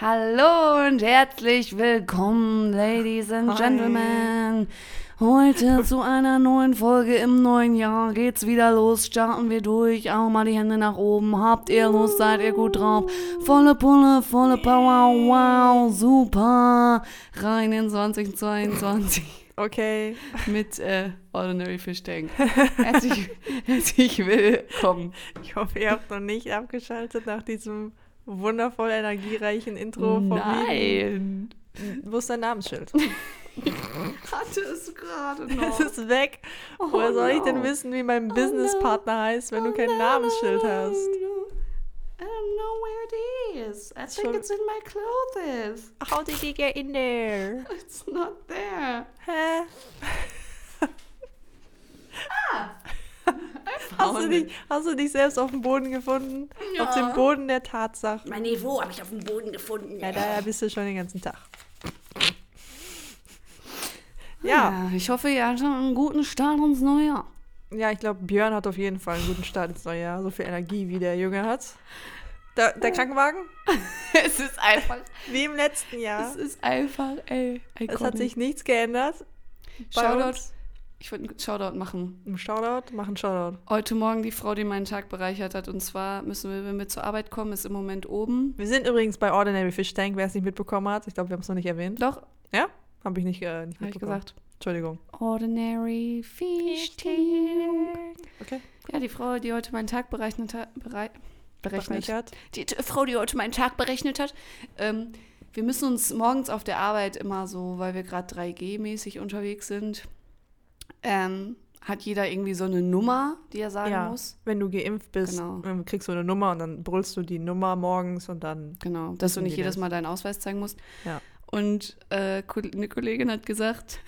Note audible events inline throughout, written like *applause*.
Hallo und herzlich willkommen, Ladies and. Gentlemen. Heute *laughs* zu einer neuen Folge im neuen Jahr geht's wieder los. Starten wir durch. Auch mal die Hände nach oben. Habt ihr Lust? Seid ihr gut drauf? Volle Pulle, volle Power. Wow, super. Rein in 2022 Okay. mit äh, Ordinary Fish Tank. *laughs* Herzlich, herzlich willkommen. Ich hoffe, ihr habt noch nicht abgeschaltet nach diesem wundervoll energiereichen Intro von mir. Nein. Wo ist dein Namensschild? *laughs* Hatte es gerade *laughs* Es noch. ist weg. Oh Woher soll ich denn no. wissen, wie mein Oh Businesspartner heißt, wenn du kein no, Namensschild no, no, hast? no. I don't know where it is. I think Schon- it's in my clothes. How did he get in there? It's not there. Hä? Hast du, dich, hast du dich selbst auf dem Boden gefunden? Ja. Auf dem Boden der Tatsachen? Mein Niveau habe ich auf dem Boden gefunden. Ja, da bist du schon den ganzen Tag. Ja, Ja, ich hoffe, ihr hattet einen guten Start ins neue Jahr. ja, ich glaube, Björn hat auf jeden Fall einen guten Start ins neue Jahr. So viel Energie, wie der Junge hat. Der, der Krankenwagen? *laughs* es ist einfach, Wie im letzten Jahr. es ist einfach, ey. Es hat sich nichts geändert. Shoutout. Ich wollte einen Shoutout machen. Ein Shoutout, mach einen Shoutout. Heute Morgen die Frau, die meinen Tag bereichert hat. Und zwar müssen wir, wenn wir zur Arbeit kommen, ist im Moment oben. Wir sind übrigens bei Ordinary Fish Tank, wer es nicht mitbekommen hat. Ich glaube, wir haben es noch nicht erwähnt. Doch, Ja? Habe ich nicht, äh, nicht ich mitbekommen. gesagt. Entschuldigung. Ordinary Fish Tank. Okay. Ja, die Frau, die heute meinen Tag berechnet hat, berei berechnet, Bereichert. die Frau, die heute meinen Tag berechnet hat, ähm, wir müssen uns morgens auf der Arbeit immer so, weil wir gerade 3G-mäßig unterwegs sind, ähm, hat jeder irgendwie so eine Nummer, die er sagen Ja. muss. Wenn du geimpft bist, Genau. kriegst du eine Nummer und dann brüllst du die Nummer morgens und dann. Genau, dass du nicht jedes? Mal deinen Ausweis zeigen musst. Ja. Und äh, eine Kollegin hat gesagt,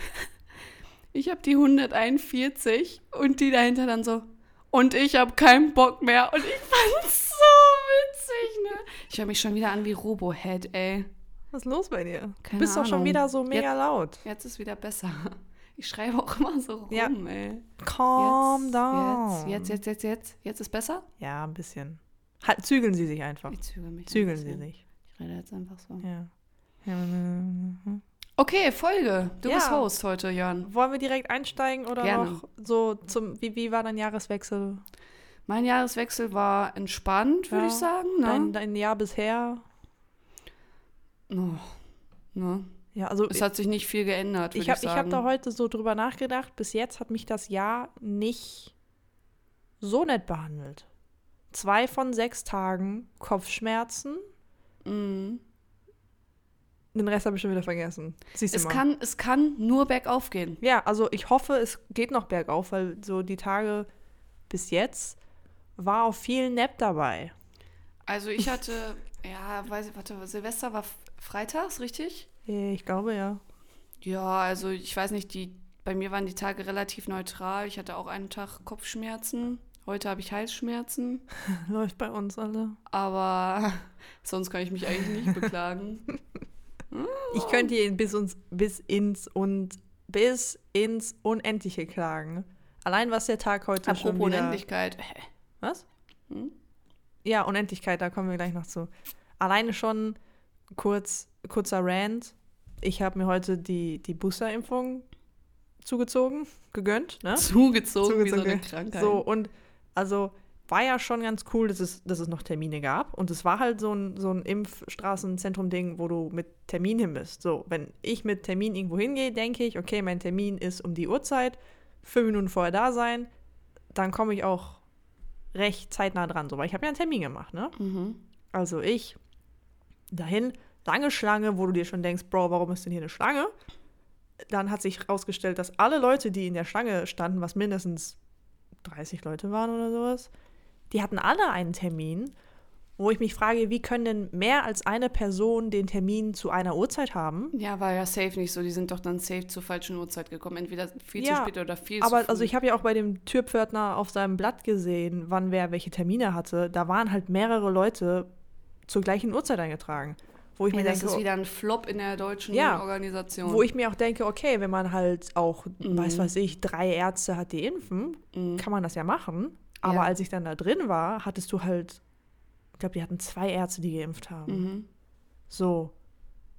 *laughs* ich habe die 141 und die dahinter dann so, und ich habe keinen Bock mehr. Und ich fand's so witzig, ne? Ich höre mich schon wieder an wie Robohead, ey. Was ist los bei dir? Keine du bist doch schon Ahnung. wieder so mega laut. Jetzt ist wieder besser. Ich schreibe auch immer so rum, Ja. ey. Calm jetzt, down. Jetzt, jetzt, jetzt, jetzt. Jetzt ist besser? Ja, ein bisschen. Halt, zügeln Sie sich einfach. Ich zügel mich. Zügeln Sie sich. Ich rede jetzt einfach so. Ja. Okay, Folge. Du Ja. bist Host heute, Jan. Wollen wir direkt einsteigen oder Gerne. noch so zum, wie, wie war dein Jahreswechsel? Mein Jahreswechsel war entspannt, würde Ja. ich sagen. Ne? Dein, dein Jahr bisher? Oh, ne? Ja, also Es hat sich nicht viel geändert, ich habe ich hab da heute so drüber nachgedacht. Bis jetzt hat mich das Jahr nicht so nett behandelt. Zwei von sechs Tagen Kopfschmerzen. Mhm. Den Rest habe ich schon wieder vergessen. Siehst du es, mal. kann, es kann nur bergauf gehen. Ja, also ich hoffe, es geht noch bergauf, weil so die Tage bis jetzt war auch viel Nap dabei. Also ich hatte, ja, weiß ich, warte, Silvester war freitags, richtig? Äh, Ich glaube ja. Ja, also ich weiß nicht, die, bei mir waren die Tage relativ neutral. Ich hatte auch einen Tag Kopfschmerzen. Heute habe ich Halsschmerzen. *laughs* Läuft bei uns alle. Aber *laughs* sonst kann ich mich eigentlich nicht beklagen. Ich könnte ihn bis, uns, bis ins und bis ins Unendliche klagen. Allein was der Tag heute schon Apropos wieder... Unendlichkeit. Was? Hm? Ja, Unendlichkeit, da kommen wir gleich noch zu. Alleine schon kurz, kurzer Rant. Ich habe mir heute die, die Boosterimpfung zugezogen, gegönnt. Ne? Zugezogen, wie so eine Zugezogen. Krankheit. So, und also war ja schon ganz cool, dass es, dass es noch Termine gab. Und es war halt so ein, so ein Impfstraßenzentrum-Ding, wo du mit Termin hin bist. So, wenn ich mit Termin irgendwo hingehe, denke ich, okay, mein Termin ist um die Uhrzeit, fünf Minuten vorher da sein, dann komme ich auch recht zeitnah dran. So, weil ich habe ja einen Termin gemacht, ne? Mhm. Also ich dahin, lange Schlange, wo du dir schon denkst, Bro, warum ist denn hier eine Schlange? Dann hat sich herausgestellt, dass alle Leute, die in der Schlange standen, was mindestens 30 Leute waren oder sowas, die hatten alle einen Termin, wo ich mich frage, wie können denn mehr als eine Person den Termin zu einer Uhrzeit haben? Ja, war ja safe nicht so. Die sind doch dann safe zur falschen Uhrzeit gekommen. Entweder viel Ja, zu spät oder viel zu Aber also ich habe ja auch bei dem Türpförtner auf seinem Blatt gesehen, wann wer welche Termine hatte. Da waren halt mehrere Leute zur gleichen Uhrzeit eingetragen. Wo ich ja, mir das denke, ist wieder ein Flop in der deutschen Ja, Organisation. Wo ich mir auch denke, okay, wenn man halt auch, Mhm. weiß was ich, drei Ärzte hat, die impfen, Mhm. kann man das ja machen. Aber Ja. als ich dann da drin war, hattest du halt, ich glaube, die hatten zwei Ärzte, die geimpft haben. Mhm. So.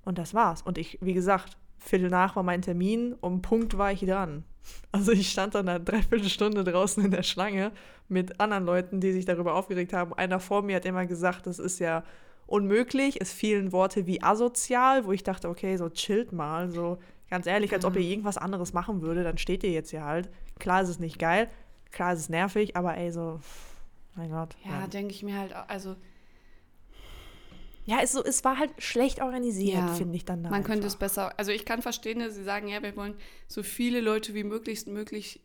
Und das war's. Und ich, wie gesagt, Viertel nach war mein Termin, um Punkt war ich dran. Also ich stand dann eine Dreiviertelstunde draußen in der Schlange mit anderen Leuten, die sich darüber aufgeregt haben. Einer vor mir hat immer gesagt, das ist ja unmöglich. Es fielen Worte wie asozial, wo ich dachte, okay, so chillt mal, so ganz ehrlich, als ob ihr irgendwas anderes machen würde, dann steht ihr jetzt hier halt. Klar ist es nicht geil, klar ist es nervig, aber ey, so, mein Gott. Ja, denke ich mir halt, auch- also Ja, es, so, es war halt schlecht organisiert, Ja, finde ich dann da man könnte es einfach. besser, also ich kann verstehen, dass sie sagen, ja, wir wollen so viele Leute wie möglichst möglich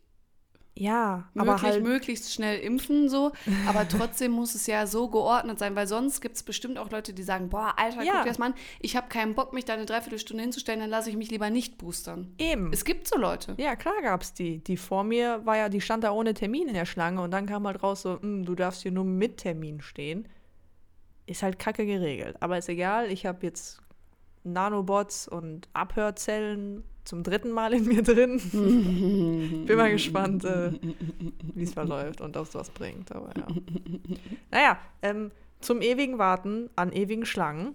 Ja, aber möglich, halt, möglichst schnell impfen, so. Aber trotzdem muss es ja so geordnet sein, weil sonst gibt es bestimmt auch Leute, die sagen, boah, Alter, Ja. guck dir das mal an, ich habe keinen Bock, mich da eine Dreiviertelstunde hinzustellen, dann lasse ich mich lieber nicht boostern. eben. Es gibt so Leute. Ja, klar gab's die. Die vor mir war ja, die stand da ohne Termin in der Schlange und dann kam halt raus so, "Hm, du darfst hier nur mit Termin stehen. Ist halt kacke geregelt. Aber ist egal, ich habe jetzt Nanobots und Abhörzellen zum dritten Mal in mir drin. *laughs* Bin mal gespannt, äh, wie es verläuft und ob es was bringt. Aber ja. Naja, ähm, zum ewigen Warten an ewigen Schlangen,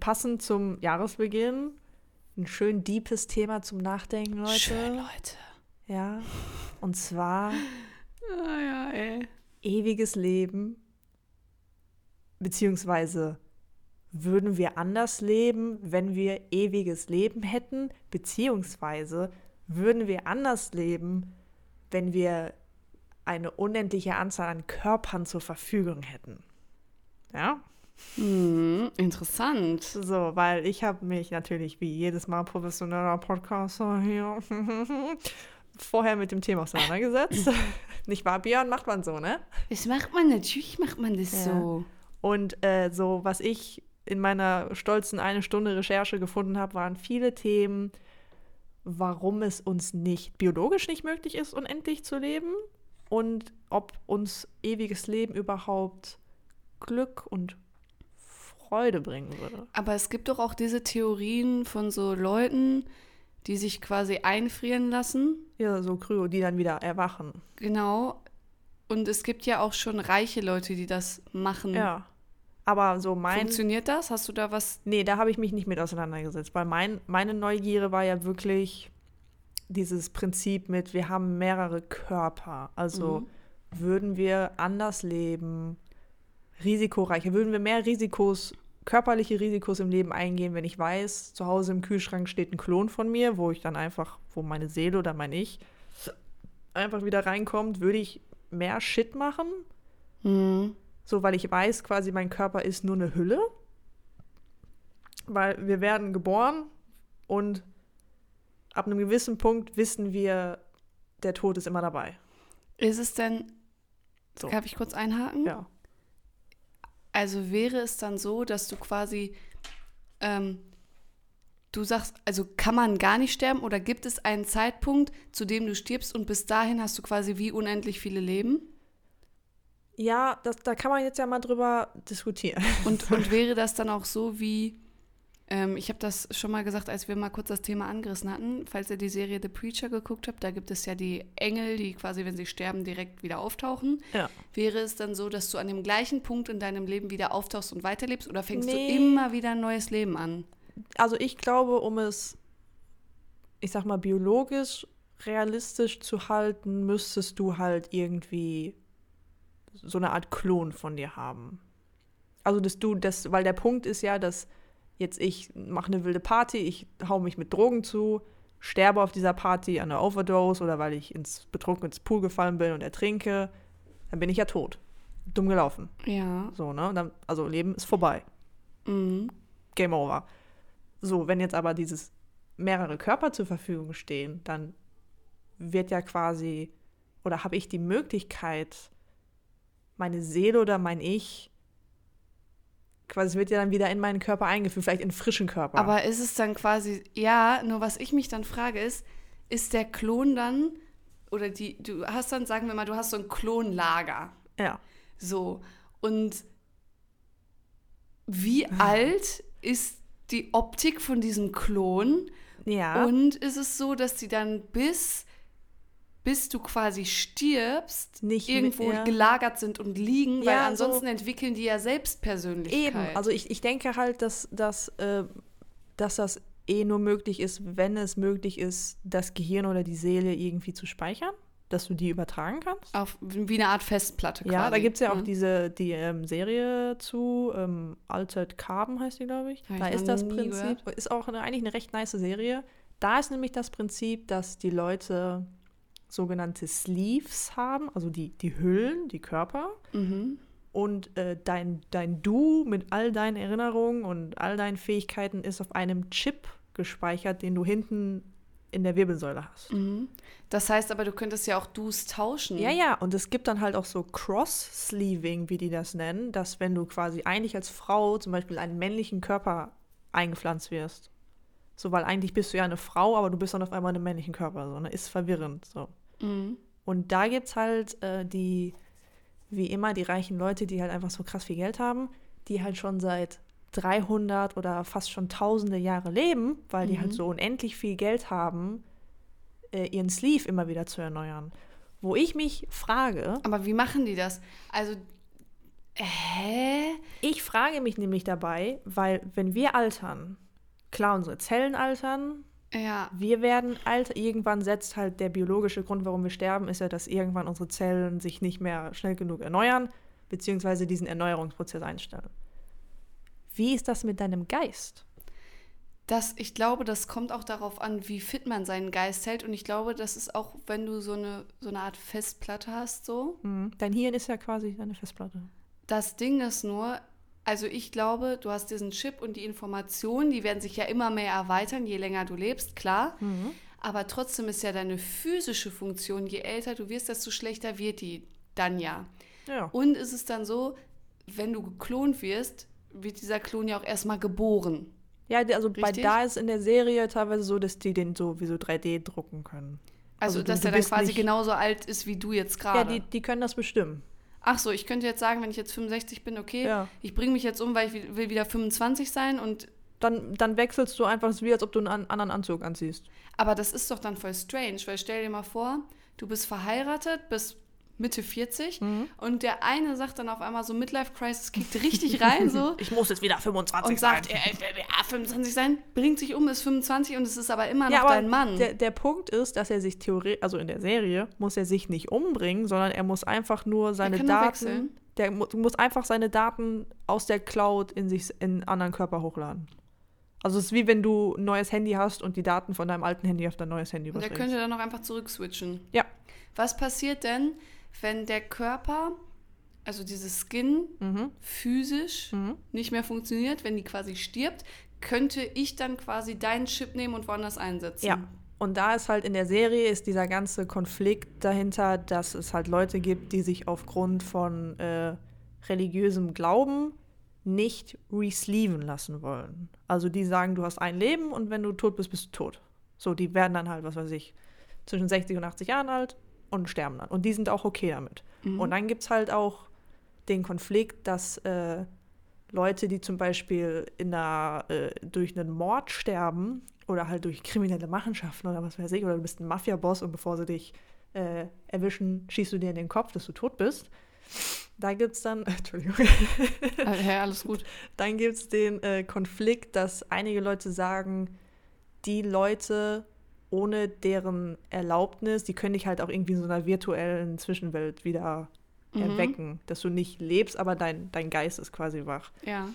passend zum Jahresbeginn, ein schön deepes Thema zum Nachdenken, Leute. Schön, Leute. Ja. Und zwar Ah, ja, ewiges Leben, beziehungsweise würden wir anders leben, wenn wir ewiges Leben hätten, beziehungsweise würden wir anders leben, wenn wir eine unendliche Anzahl an Körpern zur Verfügung hätten. Ja, Hm, interessant. so, weil ich habe mich natürlich wie jedes Mal professioneller Podcaster hier *laughs* vorher mit dem Thema auseinandergesetzt. *laughs* Nicht wahr, Björn? Macht man so, ne? Das macht man, natürlich macht man das Ja. so. Und äh, so, was ich in meiner stolzen eine Stunde Recherche gefunden habe, waren viele Themen, warum es uns nicht biologisch nicht möglich ist, unendlich zu leben und ob uns ewiges Leben überhaupt Glück und Freude bringen würde. Aber es gibt doch auch diese Theorien von so Leuten, die sich quasi einfrieren lassen. Ja, so Kryo, die dann wieder erwachen. Genau. Und es gibt ja auch schon reiche Leute, die das machen. Ja. Aber so mein. Funktioniert das? Hast du da was? Nee, da habe ich mich nicht mit auseinandergesetzt, weil mein, meine Neugierde war ja wirklich dieses Prinzip mit, wir haben mehrere Körper. Also Mhm. würden wir anders leben, risikoreicher, würden wir mehr Risikos, körperliche Risikos im Leben eingehen, wenn ich weiß, zu Hause im Kühlschrank steht ein Klon von mir, wo ich dann einfach, wo meine Seele oder mein Ich einfach wieder reinkommt, würde ich mehr Shit machen? Mhm. So, weil ich weiß quasi, mein Körper ist nur eine Hülle. Weil wir werden geboren und ab einem gewissen Punkt wissen wir, der Tod ist immer dabei. Ist es denn. So. Darf ich kurz einhaken? Ja. Also wäre es dann so, dass du quasi. Ähm, du sagst, also kann man gar nicht sterben oder gibt es einen Zeitpunkt, zu dem du stirbst und bis dahin hast du quasi wie unendlich viele Leben? Ja, das, da kann man jetzt ja mal drüber diskutieren. Und, *laughs* und wäre das dann auch so wie, ähm, ich habe das schon mal gesagt, als wir mal kurz das Thema angerissen hatten, falls ihr die Serie The Preacher geguckt habt, da gibt es ja die Engel, die quasi, wenn sie sterben, direkt wieder auftauchen. Ja. Wäre es dann so, dass du an dem gleichen Punkt in deinem Leben wieder auftauchst und weiterlebst oder fängst Nee. du immer wieder ein neues Leben an? Also ich glaube, um es, ich sag mal, biologisch realistisch zu halten, müsstest du halt irgendwie so eine Art Klon von dir haben. Also dass du das, weil der Punkt ist ja, dass jetzt ich mache eine wilde Party, ich hau mich mit Drogen zu, sterbe auf dieser Party an einer Overdose oder weil ich ins betrunken ins Pool gefallen bin und ertrinke, dann bin ich ja tot. Dumm gelaufen. Ja. So, ne? Dann, also Leben ist vorbei. Mhm. Game over. So, wenn jetzt aber dieses mehrere Körper zur Verfügung stehen, dann wird ja quasi, oder habe ich die Möglichkeit, meine Seele oder mein Ich, quasi wird ja dann wieder in meinen Körper eingeführt, vielleicht in frischen Körper. Aber ist es dann quasi, ja, nur was ich mich dann frage ist, ist der Klon dann, oder die, du hast dann, sagen wir mal, du hast so ein Klonlager. ja. So. Und wie alt ist die Optik von diesem Klon? Ja. Und ist es so, dass die dann bis bis du quasi stirbst, Nicht mit- irgendwo ja. gelagert sind und liegen, weil Ja, so- ansonsten entwickeln die ja Selbstpersönlichkeit. Eben, also ich, ich denke halt, dass, dass, äh, dass das eh nur möglich ist, wenn es möglich ist, das Gehirn oder die Seele irgendwie zu speichern, dass du die übertragen kannst. Auf, wie eine Art Festplatte Ja, quasi. da gibt es ja auch ne? diese die ähm, Serie zu, ähm, Altered Carbon heißt die, glaube ich. Hab da ist das Prinzip, gehört. ist auch eine, eigentlich eine recht nice Serie. Da ist nämlich das Prinzip, dass die Leute sogenannte Sleeves haben, also die, die Hüllen, die Körper. Mhm. Und äh, dein, dein Du mit all deinen Erinnerungen und all deinen Fähigkeiten ist auf einem Chip gespeichert, den du hinten in der Wirbelsäule hast. Mhm. Das heißt aber, du könntest ja auch Dus tauschen. Ja, ja, und es gibt dann halt auch so Cross-Sleeving, wie die das nennen, dass wenn du quasi eigentlich als Frau zum Beispiel einen männlichen Körper eingepflanzt wirst. So, weil eigentlich bist du ja eine Frau, aber du bist dann auf einmal in einem männlichen Körper, so, ne? Ist verwirrend, so. Mhm. Und da gibt es halt äh, die, wie immer, die reichen Leute, die halt einfach so krass viel Geld haben, die halt schon seit 300 oder fast schon tausende Jahre leben, weil die halt so unendlich viel Geld haben, äh, ihren Sleeve immer wieder zu erneuern. Wo ich mich frage, Aber wie machen die das? Also, hä? ich frage mich nämlich dabei, weil wenn wir altern, klar, unsere Zellen altern, Ja. Wir werden alt. Irgendwann setzt halt der biologische Grund, warum wir sterben, ist ja, dass irgendwann unsere Zellen sich nicht mehr schnell genug erneuern, beziehungsweise diesen Erneuerungsprozess einstellen. Wie ist das mit deinem Geist? Das, ich glaube, das kommt auch darauf an, wie fit man seinen Geist hält. Und ich glaube, das ist auch, wenn du so eine, so eine Art Festplatte hast, so. Hm. Dein Hirn ist ja quasi deine Festplatte. Das Ding ist nur, also ich glaube, du hast diesen Chip und die Informationen, die werden sich ja immer mehr erweitern, je länger du lebst, klar. Aber trotzdem ist ja deine physische Funktion, je älter du wirst, desto schlechter wird die dann ja. Ja. Und ist es dann so, wenn du geklont wirst, wird dieser Klon ja auch erstmal geboren. Ja, also bei Richtig? da ist in der Serie teilweise so, dass die den so wie so 3D drucken können. Also, Also du- dass du er dann bist quasi genauso alt ist wie du jetzt gerade. Ja, die, die können das bestimmen. Ach so, ich könnte jetzt sagen, wenn ich jetzt 65 bin, okay, Ja. ich bringe mich jetzt um, weil ich wi- will wieder 25 sein und Dann, dann wechselst du einfach, es ist wie als ob du einen an- anderen Anzug anziehst. aber das ist doch dann voll strange, weil stell dir mal vor, du bist verheiratet, bist Mitte 40 Mhm. und der eine sagt dann auf einmal so Midlife Crisis kickt richtig rein so *laughs* Ich muss jetzt wieder 25 und sagt, er, er will ja 25 sein, bringt sich um, ist 25 und es ist aber immer noch Ja, aber dein Mann. Der, der Punkt ist, dass er sich theoretisch, also in der Serie, muss er sich nicht umbringen, sondern er muss einfach nur seine Daten. wechseln. Der mu muss einfach seine Daten aus der Cloud in sich in einen anderen Körper hochladen. Also es ist wie wenn du ein neues Handy hast und die Daten von deinem alten Handy auf dein neues Handy und der überträgst. könnte dann noch einfach zurückswitchen. Ja. Was passiert denn, wenn der Körper, also dieses Skin, Mhm. physisch Mhm. nicht mehr funktioniert, wenn die quasi stirbt, könnte ich dann quasi deinen Chip nehmen und woanders einsetzen. Ja. Und da ist halt in der Serie ist dieser ganze Konflikt dahinter, dass es halt Leute gibt, die sich aufgrund von äh, religiösem Glauben nicht resleeven lassen wollen. Also die sagen, du hast ein Leben und wenn du tot bist, bist du tot. So, die werden dann halt, was weiß ich, zwischen 60 und 80 Jahren alt und sterben dann. Und die sind auch okay damit. Und dann gibt es halt auch den Konflikt, dass äh, Leute, die zum Beispiel in einer, äh, durch einen Mord sterben oder halt durch kriminelle Machenschaften oder was weiß ich, oder du bist ein Mafia-Boss und bevor sie dich äh, erwischen, schießt du dir in den Kopf, dass du tot bist. Da gibt es dann, *laughs* Entschuldigung, Äh, Hä, alles gut. dann gibt es den äh, Konflikt, dass einige Leute sagen, die Leute ohne deren Erlaubnis, die können dich halt auch irgendwie in so einer virtuellen Zwischenwelt wieder Mhm. erwecken, dass du nicht lebst, aber dein, dein Geist ist quasi wach. Ja.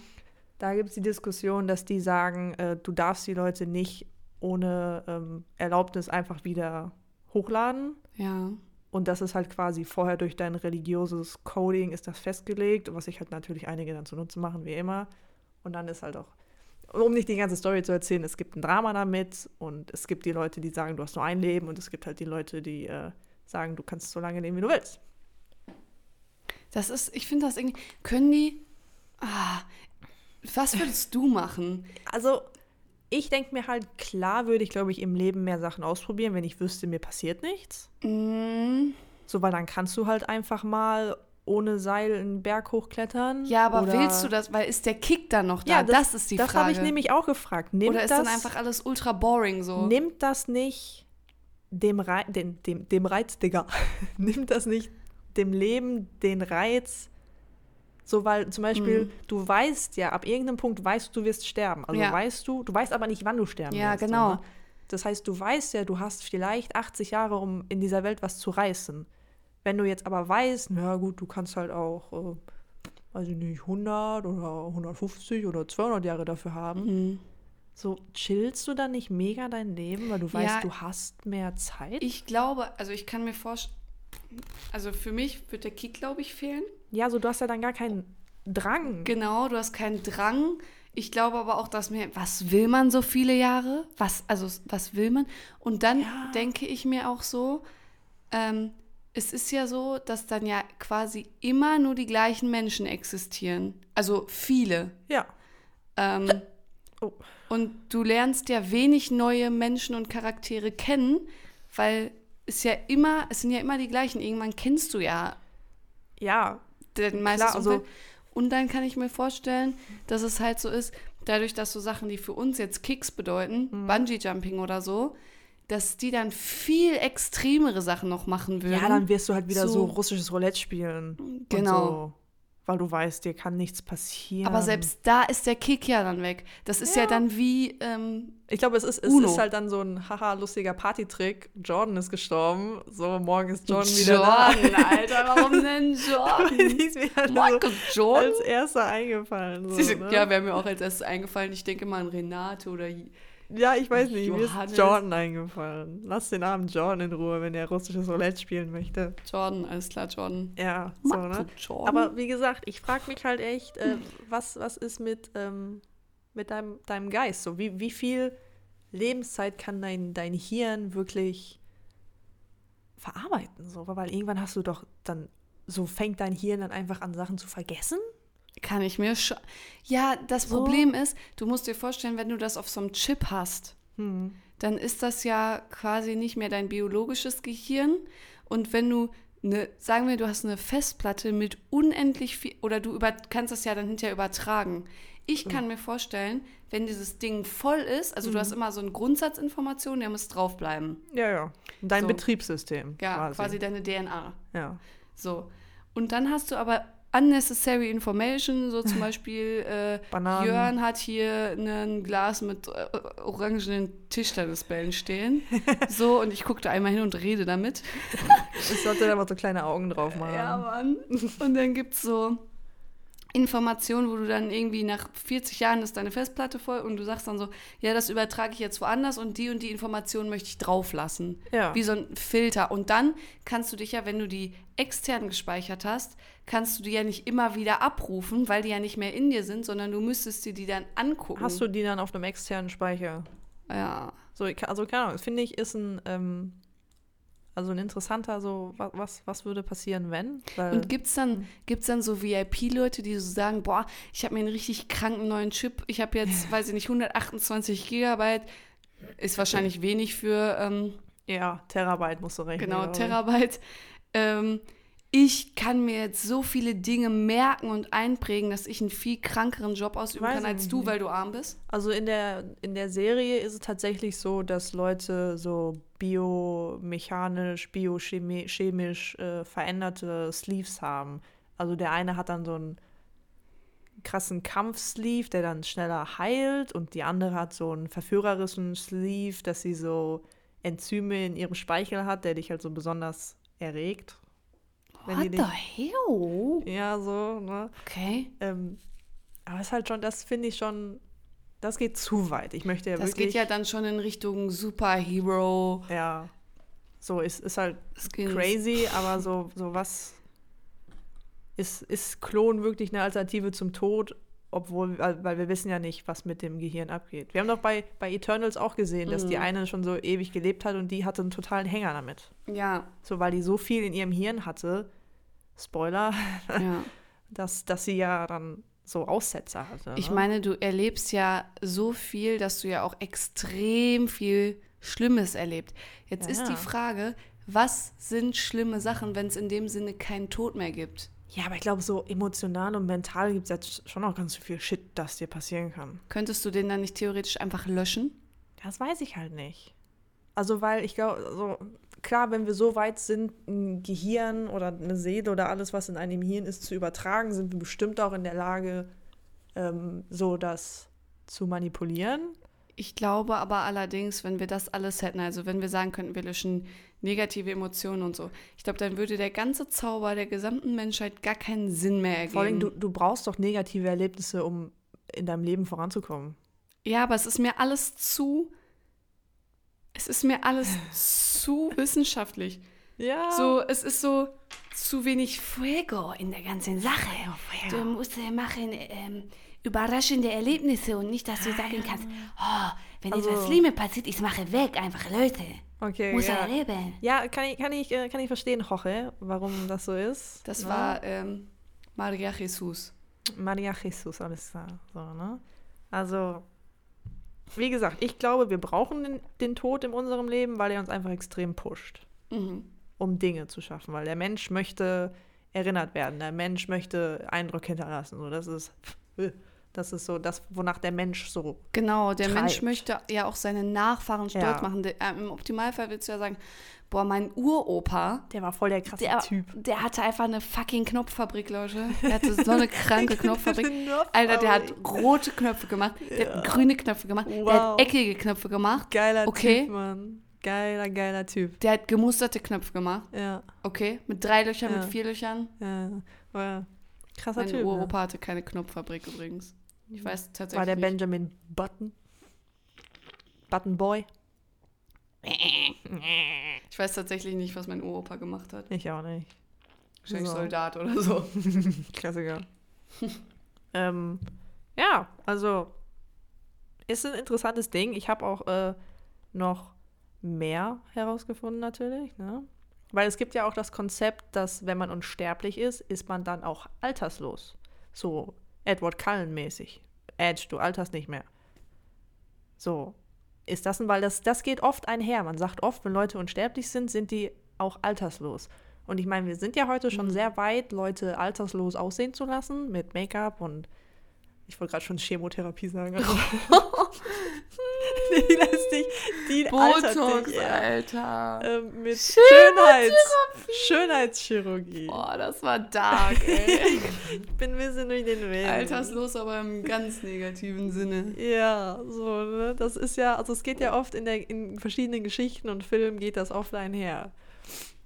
Da gibt es die Diskussion, dass die sagen, äh, du darfst die Leute nicht ohne ähm, Erlaubnis einfach wieder hochladen. Ja. Und das ist halt quasi vorher durch dein religiöses Coding ist das festgelegt, was sich halt natürlich einige dann zunutze machen, wie immer. Und dann ist halt auch, um nicht die ganze Story zu erzählen, es gibt ein Drama damit und es gibt die Leute, die sagen, du hast nur ein Leben und es gibt halt die Leute, die äh, sagen, du kannst so lange leben, wie du willst. Das ist, ich finde das irgendwie, können die, ah, was würdest du machen? Also, ich denke mir halt, klar würde ich, glaube ich, im Leben mehr Sachen ausprobieren, wenn ich wüsste, mir passiert nichts. Mm, So, weil dann kannst du halt einfach mal ohne Seil einen Berg hochklettern. ja, aber oder- willst du das, weil ist der Kick dann noch da? Ja, das, ist die das Frage. habe ich nämlich auch gefragt. Nimmt Oder ist das, dann einfach alles ultra boring so? Nimmt das nicht dem, Rei dem, dem, dem Reiz, Digga, *laughs* nimmt das nicht dem Leben den Reiz, so weil zum Beispiel, Mhm. du weißt ja, ab irgendeinem Punkt weißt du, du wirst sterben. Also Ja. weißt du, du weißt aber nicht, wann du sterben Ja, wirst. so, genau. ne? Das heißt, du weißt ja, du hast vielleicht 80 Jahre, um in dieser Welt was zu reißen. Wenn du jetzt aber weißt, na gut, du kannst halt auch, äh, weiß ich nicht, 100 oder 150 oder 200 Jahre dafür haben. Mhm. So, chillst du dann nicht mega dein Leben, weil du weißt, Ja. du hast mehr Zeit? Ich glaube, also ich kann mir vorstellen, also für mich wird der Kick, glaube ich, fehlen. ja, so du hast ja dann gar keinen Drang. Genau, du hast keinen Drang. Ich glaube aber auch, dass mir, was will man so viele Jahre? Was, also, was will man? Und dann Ja. denke ich mir auch so, ähm, es ist ja so, dass dann ja quasi immer nur die gleichen Menschen existieren. Also viele. Ja. Ähm, Oh. Und du lernst ja wenig neue Menschen und Charaktere kennen, weil es ja immer, es sind ja immer die gleichen. Irgendwann kennst du ja Ja, den meistens also-. Und dann kann ich mir vorstellen, dass es halt so ist, dadurch, dass so Sachen, die für uns jetzt Kicks bedeuten, Mhm. Bungee-Jumping oder so, dass die dann viel extremere Sachen noch machen würden. Ja, dann wirst du halt wieder so, So- russisches Roulette spielen. Genau. So, weil du weißt, dir kann nichts passieren. Aber selbst da ist der Kick ja dann weg. Das ist ja, Ja. dann wie, ähm, Ich glaube, es ist, es Uno. ist halt dann so ein haha lustiger Partytrick. Jordan ist gestorben. So, morgen ist Jordan wieder da. Jordan, *laughs* Alter, warum denn Jordan? *laughs* Die ist mir halt Michael so Jordan? als erster eingefallen. So, ne? Ja, wäre mir auch als erstes eingefallen. Ich denke mal an Renate oder ja, ich weiß nicht, mir Johannes. ist Jordan eingefallen. Lass den armen Jordan in Ruhe, wenn er russisches Roulette spielen möchte. Jordan, alles klar, Jordan. Ja, so, ne? Jordan? Aber wie gesagt, ich frage mich halt echt, äh, was, was ist mit, ähm, mit deinem, deinem Geist? So, wie, wie viel Lebenszeit kann dein, dein Hirn wirklich verarbeiten? So, weil irgendwann hast du doch dann, so fängt dein Hirn dann einfach an, Sachen zu vergessen? Kann ich mir schon. Ja, das So. Problem ist, du musst dir vorstellen, wenn du das auf so einem Chip hast, Hm. dann ist das ja quasi nicht mehr dein biologisches Gehirn. Und wenn du eine, sagen wir, du hast eine Festplatte mit unendlich viel, oder du über, kannst das ja dann hinterher übertragen. Ich kann mir vorstellen, wenn dieses Ding voll ist, also du hast immer so eine Grundsatzinformation, der muss draufbleiben. Ja, ja. Dein So. Betriebssystem. Ja, quasi. quasi deine DNA. Ja. So. Und dann hast du aber unnecessary information, so zum *laughs* Beispiel äh. Jörn hat hier ein Glas mit äh, orangenen Tischtennisbällen stehen. *laughs* so, und ich gucke da einmal hin und rede damit. Ich sollte da mal so kleine Augen drauf *laughs* machen. Ja, Mann. Und dann gibt es so Informationen, wo du dann irgendwie nach 40 Jahren ist deine Festplatte voll und du sagst dann so, ja, das übertrage ich jetzt woanders und die und die Informationen möchte ich drauflassen. Ja. Wie so ein Filter. Und dann kannst du dich ja, wenn du die extern gespeichert hast, kannst du die ja nicht immer wieder abrufen, weil die ja nicht mehr in dir sind, sondern du müsstest dir die dann angucken. Hast du die dann auf einem externen Speicher? Ja. So, also keine Ahnung, finde ich, ist ein, ähm, also ein interessanter, so, was, was, würde passieren, wenn? Weil, Und gibt's dann, gibt's dann so VIP-Leute, die so sagen, boah, ich habe mir einen richtig kranken neuen Chip, ich habe jetzt, *laughs* weiß ich nicht, 128 Gigabyte, ist wahrscheinlich wenig für, ähm, ja, Terabyte musst du rechnen. genau. Terabyte. Ähm, ich kann mir jetzt so viele Dinge merken und einprägen, dass ich einen viel krankeren Job ausüben Weiß kann als du, weil du arm bist. Also in der, in der Serie ist es tatsächlich so, dass Leute so biomechanisch, biochemisch äh, veränderte Sleeves haben. Also der eine hat dann so einen krassen Kampfsleeve, der dann schneller heilt und die andere hat so einen verführerischen Sleeve, dass sie so Enzyme in ihrem Speichel hat, der dich halt so besonders erregt. What the hell? Ja, so, ne? Okay. Ähm, aber es ist halt schon, das finde ich schon, das geht zu weit. Ich möchte ja Das wirklich. geht ja dann schon in Richtung Superhero. Ja. So, ist, ist halt Skins. crazy, aber so, so was. Ist, ist Klon wirklich eine Alternative zum Tod? Obwohl, weil, wir wissen ja nicht, was mit dem Gehirn abgeht. Wir haben doch bei, bei Eternals auch gesehen, dass die Mhm. eine schon so ewig gelebt hat und die hatte einen totalen Hänger damit. Ja, So, weil die so viel in ihrem Hirn hatte, Spoiler, ja. *laughs* dass, dass sie ja dann so Aussetzer hatte. Ich ne? meine, du erlebst ja so viel, dass du ja auch extrem viel Schlimmes erlebt. Jetzt Ja, ist die Frage, was sind schlimme Sachen, wenn es in dem Sinne keinen Tod mehr gibt? Ja, aber ich glaube, so emotional und mental gibt es jetzt schon auch ganz viel Shit, das dir passieren kann. Könntest du den dann nicht theoretisch einfach löschen? Das weiß ich halt nicht. Also, weil ich glaube, also, klar, wenn wir so weit sind, ein Gehirn oder eine Seele oder alles, was in einem Hirn ist, zu übertragen, sind wir bestimmt auch in der Lage, ähm, so das zu manipulieren. Ich glaube aber allerdings, wenn wir das alles hätten, also wenn wir sagen könnten, wir löschen negative Emotionen und so, ich glaube, dann würde der ganze Zauber der gesamten Menschheit gar keinen Sinn mehr ergeben. Vor allem, du, du brauchst doch negative Erlebnisse, um in deinem Leben voranzukommen. Ja, aber es ist mir alles zu. Es ist mir alles *sighs* zu wissenschaftlich. Ja. So, es ist so zu wenig Fuego in der ganzen Sache. Du musst äh, machen ähm, überraschende Erlebnisse und nicht, dass du sagen kannst, oh, wenn Also- etwas Schlimmes passiert, ich mache weg, einfach Leute. Okay, Muss ja. er erleben. Ja, kann ich, kann ich, äh, kann ich verstehen, Jorge, warum das so ist. Das ne? war ähm, Maria Jesus. Maria Jesus, alles klar. So, ne? Also, wie gesagt, ich glaube, wir brauchen den, den Tod in unserem Leben, weil er uns einfach extrem pusht, Mhm. um Dinge zu schaffen. Weil der Mensch möchte erinnert werden, der Mensch möchte Eindruck hinterlassen. So, das ist, das ist so das, wonach der Mensch so. Genau, der Mensch treibt. möchte ja auch seine Nachfahren stolz Ja. machen. Der, äh, Im Optimalfall willst du ja sagen, boah, mein Uropa, Der war voll der krasse der, Typ. der hatte einfach eine fucking Knopffabrik, Leute. Der hatte so eine *laughs* kranke Knopffabrik. Alter, der hat rote Knöpfe gemacht, der hat grüne Knöpfe gemacht, der Wow. hat eckige Knöpfe gemacht, Geiler Okay. Typ, Mann. Geiler, geiler Typ. der hat gemusterte Knöpfe gemacht, Ja, okay, mit drei Löchern, Ja. mit vier Löchern. ja. War krasser Mein Typ. ne? Uropa hatte keine Knopffabrik übrigens. Ich weiß tatsächlich War der. Benjamin Button? Button Boy? Ich weiß tatsächlich nicht, was mein Uropa gemacht hat. Ich auch nicht. Wahrscheinlich So. Soldat oder so. *laughs* Klassiker. *laughs* ähm, ja, also ist ein interessantes Ding. Ich habe auch äh, noch mehr herausgefunden natürlich, ne? Weil es gibt ja auch das Konzept, dass wenn man unsterblich ist, ist man dann auch alterslos. So Edward Cullen mäßig. Edge, du alterst nicht mehr. So. Ist das ein, weil das, das geht oft einher. Man sagt oft, wenn Leute unsterblich sind, sind die auch alterslos. Und ich meine, wir sind ja heute schon sehr weit, Leute alterslos aussehen zu lassen mit Make-up und ich wollte gerade schon Chemotherapie sagen. *laughs* *laughs* *laughs* Die lässt dich, die altert Botox, dich. Alter. ähm, mit Schönheits, Schönheitschirurgie. Boah, das war dark, ey. Ich *laughs* bin ein bisschen durch den Wind. Alterslos, aber im ganz negativen Sinne. Ja, so, ne? Das ist ja, also es geht ja oft in, der, in verschiedenen Geschichten und Filmen geht das oft einher.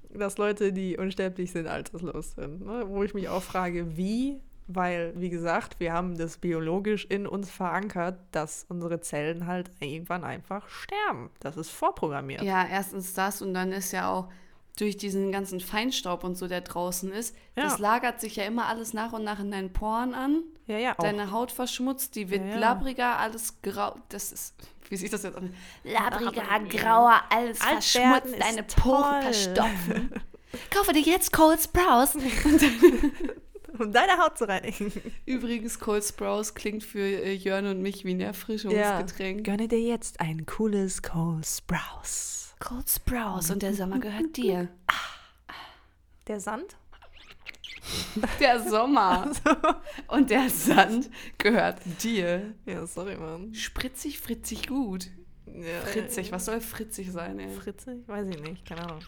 Dass Leute, die unsterblich sind, alterslos sind. Ne? Wo ich mich auch frage, wie? Weil, wie gesagt, wir haben das biologisch in uns verankert, dass unsere Zellen halt irgendwann einfach sterben. Das ist vorprogrammiert. Ja, erstens das und dann ist ja auch durch diesen ganzen Feinstaub und so, der draußen ist, Ja. das lagert sich ja immer alles nach und nach in deinen Poren an. ja, ja auch. Deine Haut verschmutzt, die wird Ja, labbriger, alles grau. Das ist, *laughs* wie sieht das jetzt an? Labriger, grauer, alles Alt verschmutzt, deine Poren verstopfen. *laughs* Kaufe dir jetzt Cold Sprouse. *laughs* um deine Haut zu reinigen. *laughs* Übrigens, Cold Sprouse klingt für äh, Jörn und mich wie ein Erfrischungsgetränk. Gönne dir jetzt ein cooles Cold Sprouse. Cold Sprouse. Und der Sommer gehört *laughs* dir. Der Sand? Der Sommer *laughs* und der Sand gehört dir. Ja, sorry, Mann. Spritzig, fritzig, gut. Ja, Fritzig, was soll fritzig sein, ey? Fritze? Weiß ich nicht, keine Ahnung.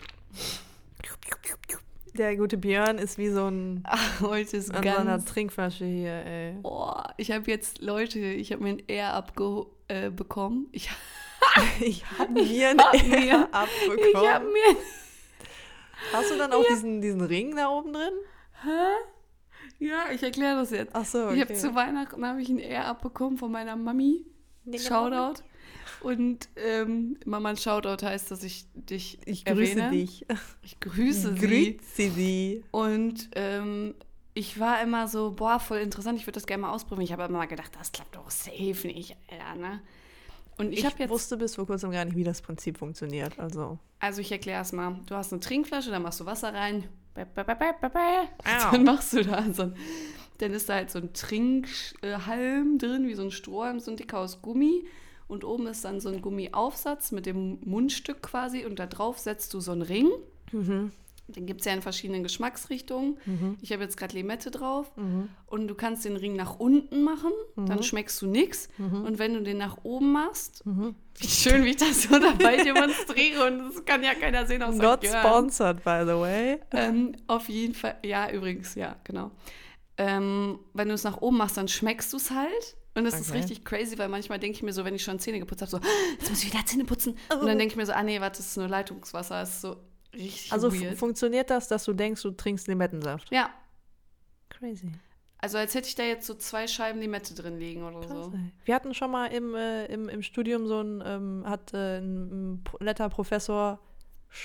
Der gute Björn ist wie so ein Ach, *laughs* heute ist an so einer ganz... Trinkflasche hier, ey. Boah, ich habe jetzt, Leute, ich habe mir ein Air abge äh, bekommen. Ich, Ich hab mir ein hab Air mir- ich abbekommen. habe mir... Hast du dann auch diesen, diesen Ring da oben drin? Ja, ich erkläre das jetzt. Ach so, Ich habe zu Weihnachten habe ich ein Air abbekommen von meiner Mami. Shoutout. Und ähm, Mama, ein Shoutout heißt, dass ich dich Ich grüße erwähne. dich. Ich grüße sie. Grüße sie. Und ähm, ich war immer so, boah, voll interessant, ich würde das gerne mal ausprobieren. Ich habe immer mal gedacht, das klappt doch safe nicht, Alter, ne? Und ich, Ich, jetzt, wusste bis vor kurzem gar nicht, wie das Prinzip funktioniert. Also. also ich erkläre es mal. Du hast eine Trinkflasche, da machst du Wasser rein. Bäh, bäh, bäh. Dann machst du da so ein, dann ist da halt so ein Trinkhalm drin, wie so ein Strohhalm, so ein dicker aus Gummi. Und oben ist dann so ein Gummiaufsatz mit dem Mundstück quasi und da drauf setzt du so einen Ring. Mhm. Den gibt es ja in verschiedenen Geschmacksrichtungen. Mhm. Ich habe jetzt gerade Limette drauf. Mhm. Und du kannst den Ring nach unten machen, dann Mhm. schmeckst du nichts. Mhm. Und wenn du den nach oben machst, Mhm. wie schön, wie ich das so dabei *laughs* demonstriere. Und das kann ja keiner sehen außer Not sponsored, by the way. Ähm, auf jeden Fall, ja, übrigens, ja, genau. Ähm, wenn du es nach oben machst, dann schmeckst du es halt. Und das ist Okay. richtig crazy, weil manchmal denke ich mir so, wenn ich schon Zähne geputzt habe, so, "Ah, jetzt muss ich wieder Zähne putzen. Und dann denke ich mir so, ah nee, warte, das ist nur Leitungswasser. Das ist so richtig Also weird. funktioniert das, dass du denkst, du trinkst Limettensaft? Ja, Crazy. also als hätte ich da jetzt so zwei Scheiben Limette drin liegen oder Krass, so. ey. Wir hatten schon mal im, äh, im, im Studium so ein, ähm, hat äh, ein, netter Professor,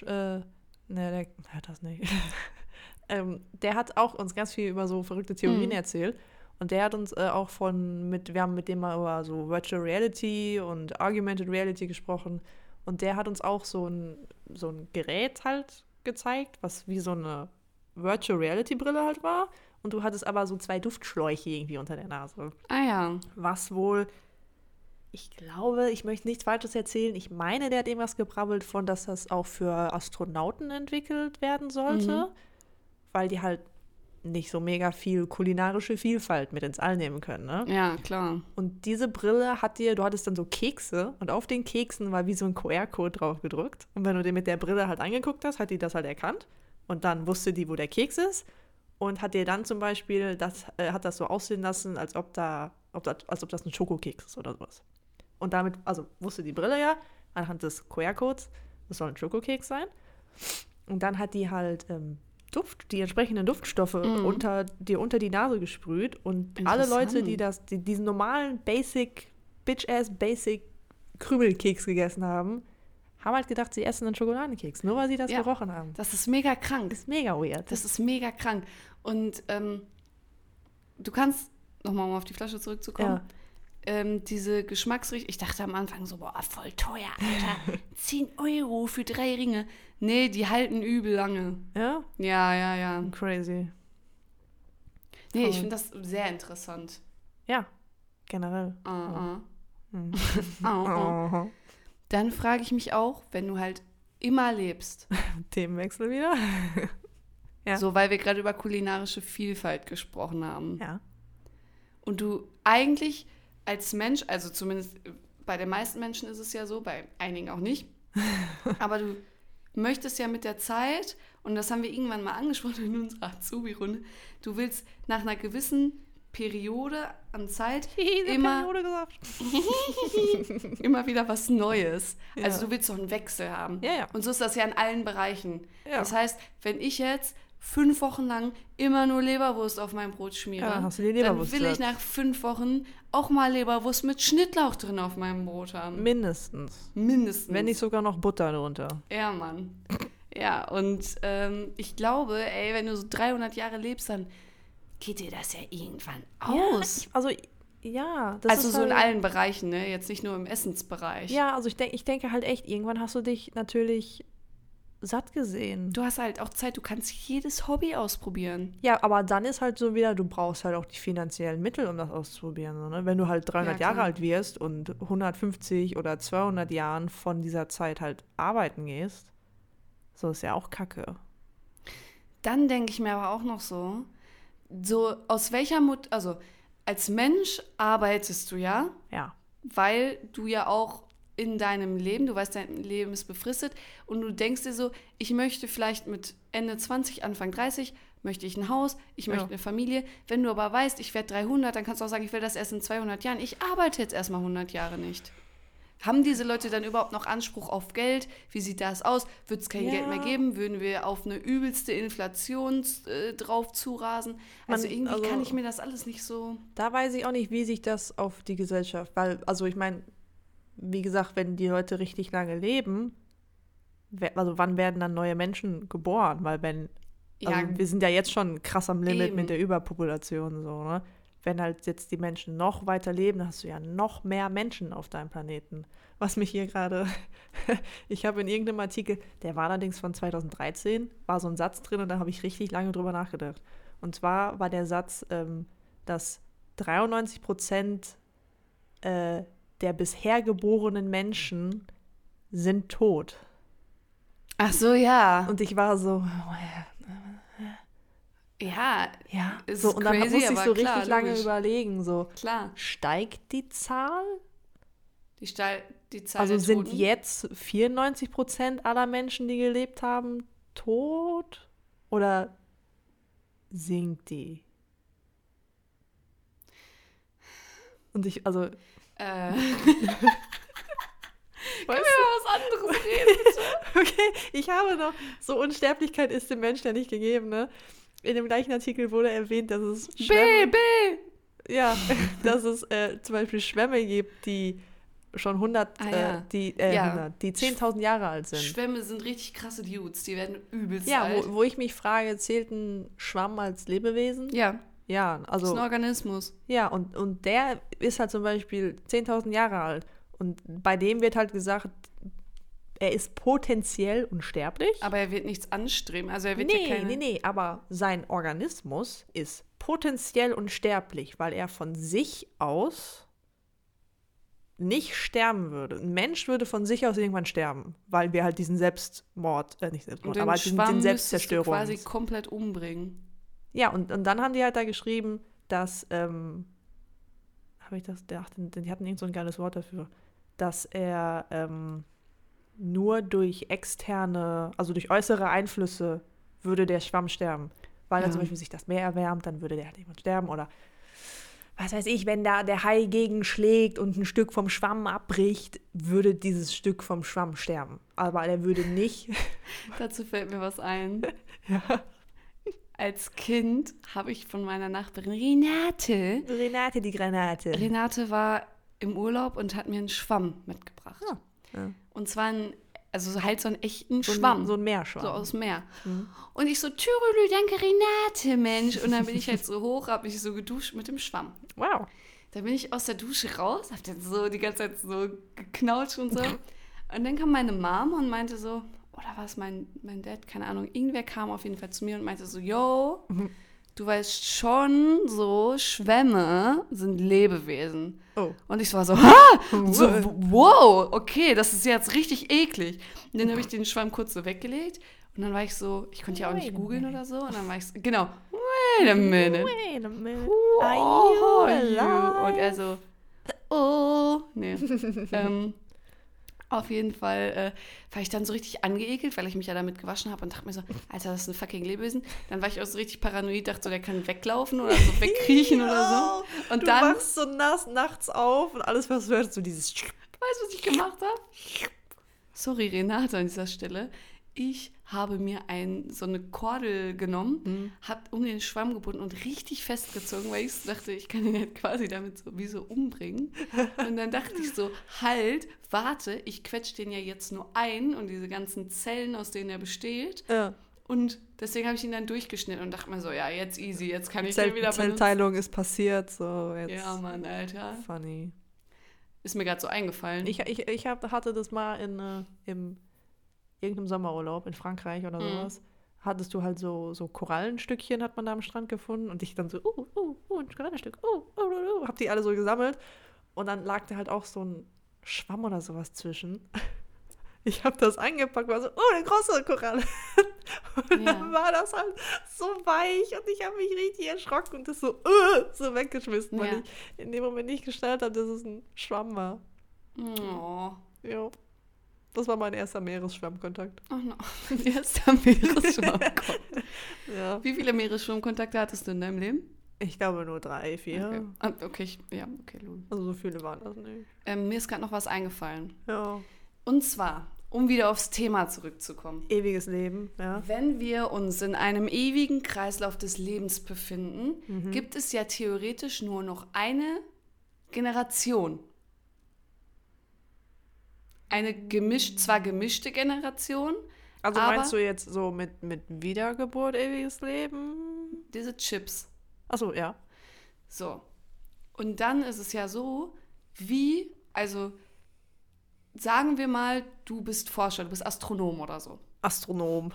äh, ne, der hört das nicht. *laughs* ähm, der hat auch uns ganz viel über so verrückte Theorien Mhm. erzählt. Und der hat uns äh, auch von, mit, wir haben mit dem mal über so Virtual Reality und Augmented Reality gesprochen. Und der hat uns auch so ein, so ein Gerät halt gezeigt, was wie so eine Virtual Reality Brille halt war. Und du hattest aber so zwei Duftschläuche irgendwie unter der Nase Ah ja. was wohl, ich glaube, ich möchte nichts Falsches erzählen. Ich meine, der hat irgendwas gebrabbelt von, dass das auch für Astronauten entwickelt werden sollte, Mhm. weil die halt nicht so mega viel kulinarische Vielfalt mit ins All nehmen können. Ne? Ja, klar. Und diese Brille hat dir, du hattest dann so Kekse und auf den Keksen war wie so ein QR-Code drauf gedrückt. Und wenn du den mit der Brille halt angeguckt hast, hat die das halt erkannt. Und dann wusste die, wo der Keks ist. Und hat dir dann zum Beispiel, das, äh, hat das so aussehen lassen, als ob da, ob das, als ob das ein Schokokeks ist oder sowas. Und damit, also wusste die Brille ja, anhand des QR-Codes, das soll ein Schokokeks sein. Und dann hat die halt ähm, Duft, die entsprechenden Duftstoffe Mhm. unter, dir unter die Nase gesprüht. Und alle Leute, die das, die diesen normalen Basic, Bitch-ass Basic Krümelkeks gegessen haben, haben halt gedacht, sie essen einen Schokoladenkeks, nur weil sie das Ja. gerochen haben. Das ist mega krank. ist mega weird. Das ist mega krank. Und ähm, du kannst, nochmal um auf die Flasche zurückzukommen, ja. Ähm, diese Geschmacksrichtung, ich dachte am Anfang so, boah, voll teuer, Alter. *laughs* 10 Euro für drei Ringe. Nee, die halten übel lange. ja, Ja, ja, ja. crazy. Nee, ich Voll. finde das sehr interessant. Ja, generell. Ah, ah. Hm. *laughs* Ah, ah. Oh. Dann frage ich mich auch, wenn du halt immer lebst, *laughs* Themenwechsel wieder. Ja. so weil wir gerade über kulinarische Vielfalt gesprochen haben. Ja. Und du eigentlich als Mensch, also zumindest bei den meisten Menschen ist es ja so, bei einigen auch nicht, *laughs* aber du möchtest ja mit der Zeit, und das haben wir irgendwann mal angesprochen in unserer Azubi-Runde, du willst nach einer gewissen Periode an Zeit *laughs* immer, *laughs* immer wieder was Neues. Ja. Also du willst so einen Wechsel haben. Ja, ja. Und so ist das ja in allen Bereichen. Das heißt, wenn ich jetzt fünf Wochen lang immer nur Leberwurst auf mein Brot schmiere, Ja, hast du die dann Leberwurst will ich nach fünf Wochen auch mal Leberwurst mit Schnittlauch drin auf meinem Brot haben. Mindestens. Mindestens. Wenn nicht sogar noch Butter drunter. Ja, Mann. Ja, und ähm, ich glaube, ey, wenn du so 300 Jahre lebst, dann geht dir das ja irgendwann aus. Also, ja. Das also ist so in halt, allen Bereichen, ne? Jetzt nicht nur im Essensbereich. Ja, also ich, denk, ich denke halt echt, irgendwann hast du dich natürlich satt gesehen. Du hast halt auch Zeit, du kannst jedes Hobby ausprobieren. Ja, aber dann ist halt so wieder, du brauchst halt auch die finanziellen Mittel, um das auszuprobieren. So, ne? Wenn du halt 300 Ja, Jahre alt wirst und 150 oder 200 Jahren von dieser Zeit halt arbeiten gehst, so ist ja auch kacke. Dann denke ich mir aber auch noch so, so aus welcher Mut, also als Mensch arbeitest du ja, Ja. weil du ja auch in deinem Leben, du weißt, dein Leben ist befristet und du denkst dir so, ich möchte vielleicht mit Ende 20, Anfang 30, möchte ich ein Haus, ich möchte Ja. eine Familie. Wenn du aber weißt, ich werde 300, dann kannst du auch sagen, ich will das erst in 200 Jahren. Ich arbeite jetzt erstmal 100 Jahre nicht. Haben diese Leute dann überhaupt noch Anspruch auf Geld? Wie sieht das aus? Wird es kein Ja. Geld mehr geben? Würden wir auf eine übelste Inflation äh, drauf zurasen? Also Man- irgendwie also- kann ich mir das alles nicht so... Da weiß ich auch nicht, wie sich das auf die Gesellschaft, weil, also ich meine, wie gesagt, wenn die Leute richtig lange leben, also wann werden dann neue Menschen geboren? Weil wenn, also Ja, wir sind ja jetzt schon krass am Limit Eben. mit der Überpopulation, so, ne? Wenn halt jetzt die Menschen noch weiter leben, dann hast du ja noch mehr Menschen auf deinem Planeten. Was mich hier gerade, *laughs* ich habe in irgendeinem Artikel, der war allerdings von 2013, war so ein Satz drin und da habe ich richtig lange drüber nachgedacht. Und zwar war der Satz, ähm, dass 93 Prozent äh, der bisher geborenen Menschen sind tot. Ach so, ja. Und ich war so, ja, ja. So, und dann crazy, musste ich so klar, richtig lange logisch. überlegen, so, klar. steigt die Zahl? Die, Stahl, die Zahl Also sind Toten. jetzt 94 Prozent aller Menschen, die gelebt haben, tot? Oder sinkt die? Und ich, also, Äh, *laughs* weißt was anderes reden. du, *laughs* okay, ich habe noch, so Unsterblichkeit ist dem Menschen ja nicht gegeben, ne? In dem gleichen Artikel wurde erwähnt, dass es B, Schwämme, B. ja, *laughs* dass es äh, zum Beispiel Schwämme gibt, die schon 100, Ah, ja. äh, die, äh, Ja. 100, die 10.000 Jahre alt sind. Schwämme sind richtig krasse Dudes. Die werden übelst Ja, alt. wo, wo ich mich frage, zählt ein Schwamm als Lebewesen? ja, Ja, ist also, ein Organismus. ja, und, und der ist halt zum Beispiel 10.000 Jahre alt. Und bei dem wird halt gesagt, er ist potenziell unsterblich. Aber er wird nichts anstreben. Also er wird nee, ja keine... nee, nee, aber sein Organismus ist potenziell unsterblich, weil er von sich aus nicht sterben würde. Ein Mensch würde von sich aus irgendwann sterben, weil wir halt diesen Selbstmord, äh, nicht Selbstmord, den aber halt den du Selbstzerstörung. quasi komplett umbringen. Ja, und, und dann haben die halt da geschrieben, dass, ähm, habe ich das, ach, die hatten irgend so ein geiles Wort dafür, dass er ähm, nur durch externe, also durch äußere Einflüsse würde der Schwamm sterben. Weil dann Ja. zum Beispiel sich das Meer erwärmt, dann würde der halt jemand sterben oder was weiß ich, wenn da der Hai gegenschlägt und ein Stück vom Schwamm abbricht, würde dieses Stück vom Schwamm sterben. Aber er würde nicht. *laughs* Dazu fällt mir was ein. *laughs* ja. Als Kind habe ich von meiner Nachbarin Renate. Renate die Granate. Renate war im Urlaub und hat mir einen Schwamm mitgebracht. Ah, ja. Und zwar ein, also halt so einen echten So Schwamm. Ein, so ein Meerschwamm. So aus dem Meer. Mhm. Und ich so, Türülü, danke Renate, Mensch. Und dann bin ich halt so hoch, habe mich so geduscht mit dem Schwamm. Wow. Da bin ich aus der Dusche raus, hab dann so die ganze Zeit so geknautscht und so. Und dann kam meine Mom und meinte so, oder war es mein, mein Dad, keine Ahnung, irgendwer kam auf jeden Fall zu mir und meinte so, yo, du weißt schon, so Schwämme sind Lebewesen. Oh. Und ich war so, ha! *laughs* So, wow, okay, das ist jetzt richtig eklig. Und dann habe ich den Schwamm kurz so weggelegt und dann war ich so, ich konnte ja auch nicht googeln oder so. Und dann war ich so, genau, wait a minute. Wait a minute. Who Are you? Und er so, oh, nee. *laughs* ähm, auf jeden Fall äh, war ich dann so richtig angeekelt, weil ich mich ja damit gewaschen habe und dachte mir so, Alter, das ist ein fucking Lebewesen. Dann war ich auch so richtig paranoid, dachte so, der kann weglaufen oder so *laughs* wegkriechen oder so. Und du dann, wachst so nass nachts auf und alles, was du hörst, so dieses. weißt du, was ich gemacht habe? Sorry, Renate, an dieser Stelle. Ich habe mir ein, so eine Kordel genommen, Mhm. hab um den Schwamm gebunden und richtig festgezogen, weil ich dachte, ich kann ihn halt quasi damit so wie so umbringen. Und dann dachte ich so, halt, warte, ich quetsche den ja jetzt nur ein und diese ganzen Zellen, aus denen er besteht. Ja. Und deswegen habe ich ihn dann durchgeschnitten und dachte mir so, ja, jetzt easy, jetzt kann ich Zell den wieder benutzen. Zellteilung ist passiert, so jetzt. Ja, Mann, Alter. Funny. Ist mir gerade so eingefallen. Ich, ich, ich hab, hatte das mal in äh, im irgendeinem Sommerurlaub in Frankreich oder Mhm. sowas. Hattest du halt so, so Korallenstückchen, hat man da am Strand gefunden und ich dann so, uh, uh, uh, ein Korallenstück, uh, uh, uh, uh, hab die alle so gesammelt und dann lag da halt auch so ein Schwamm oder sowas zwischen. *laughs* Ich habe das eingepackt, war so, oh, eine große Koralle. *laughs* Und Ja. dann war das halt so weich und ich habe mich richtig erschrocken und das so, uh, so weggeschmissen, weil Ja. ich in dem Moment nicht gestellt habe, dass es ein Schwamm war. Oh. Ja. Das war mein erster Meeresschwammkontakt. Oh no. *laughs* Erster Meeresschwammkontakt. *laughs* Ja. Wie viele Meeresschwammkontakte hattest du in deinem Leben? Ich glaube nur drei, vier. Okay, ah, okay, ich, ja, okay, lol. Also so viele waren das nicht. Ähm, mir ist gerade noch was eingefallen. Ja. Und zwar, um wieder aufs Thema zurückzukommen. Ewiges Leben, ja. Wenn wir uns in einem ewigen Kreislauf des Lebens befinden, Mhm. gibt es ja theoretisch nur noch eine Generation. Eine gemischt, zwar gemischte Generation, Also meinst du jetzt so mit, mit Wiedergeburt, ewiges Leben? diese Chips. Achso, ja. So. Und dann ist es ja so, wie, also sagen wir mal, du bist Forscher, du bist Astronom oder so. Astronom.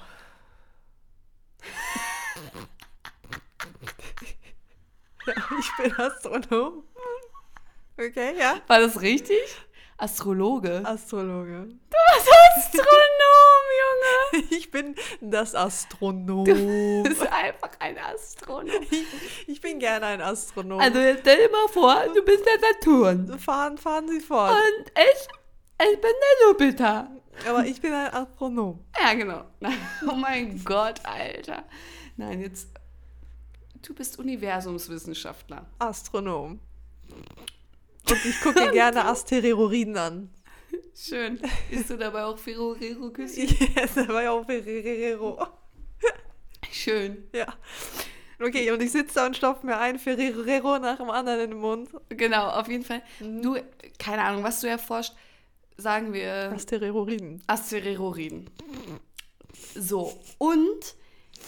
*laughs* ja, ich bin Astronom. Okay, ja. War das richtig? Astrologe. Astrologe. Astronom, Junge! *laughs* Ich bin das Astronom. Du bist einfach ein Astronom. Ich bin gerne ein Astronom. Also jetzt stell dir mal vor, du bist der Saturn. fahren, fahren Sie fort. Und ich, ich bin der Jupiter. Aber ich bin ein Astronom. Ja, genau. Oh mein Gott, Alter. Nein, jetzt. Du bist Universumswissenschaftler. Astronom. Und ich gucke gerne Asteroiden an. Schön. Isst du dabei auch Ferrero-Küsschen? *laughs* Yes, da war ja auch Ferrero. Schön. Ja. Okay, und ich sitze da und stopfe mir ein Ferrero nach dem anderen in den Mund. Genau, auf jeden Fall. Du, keine Ahnung, was du erforscht, sagen wir Asteroiden. Asteroiden. So, und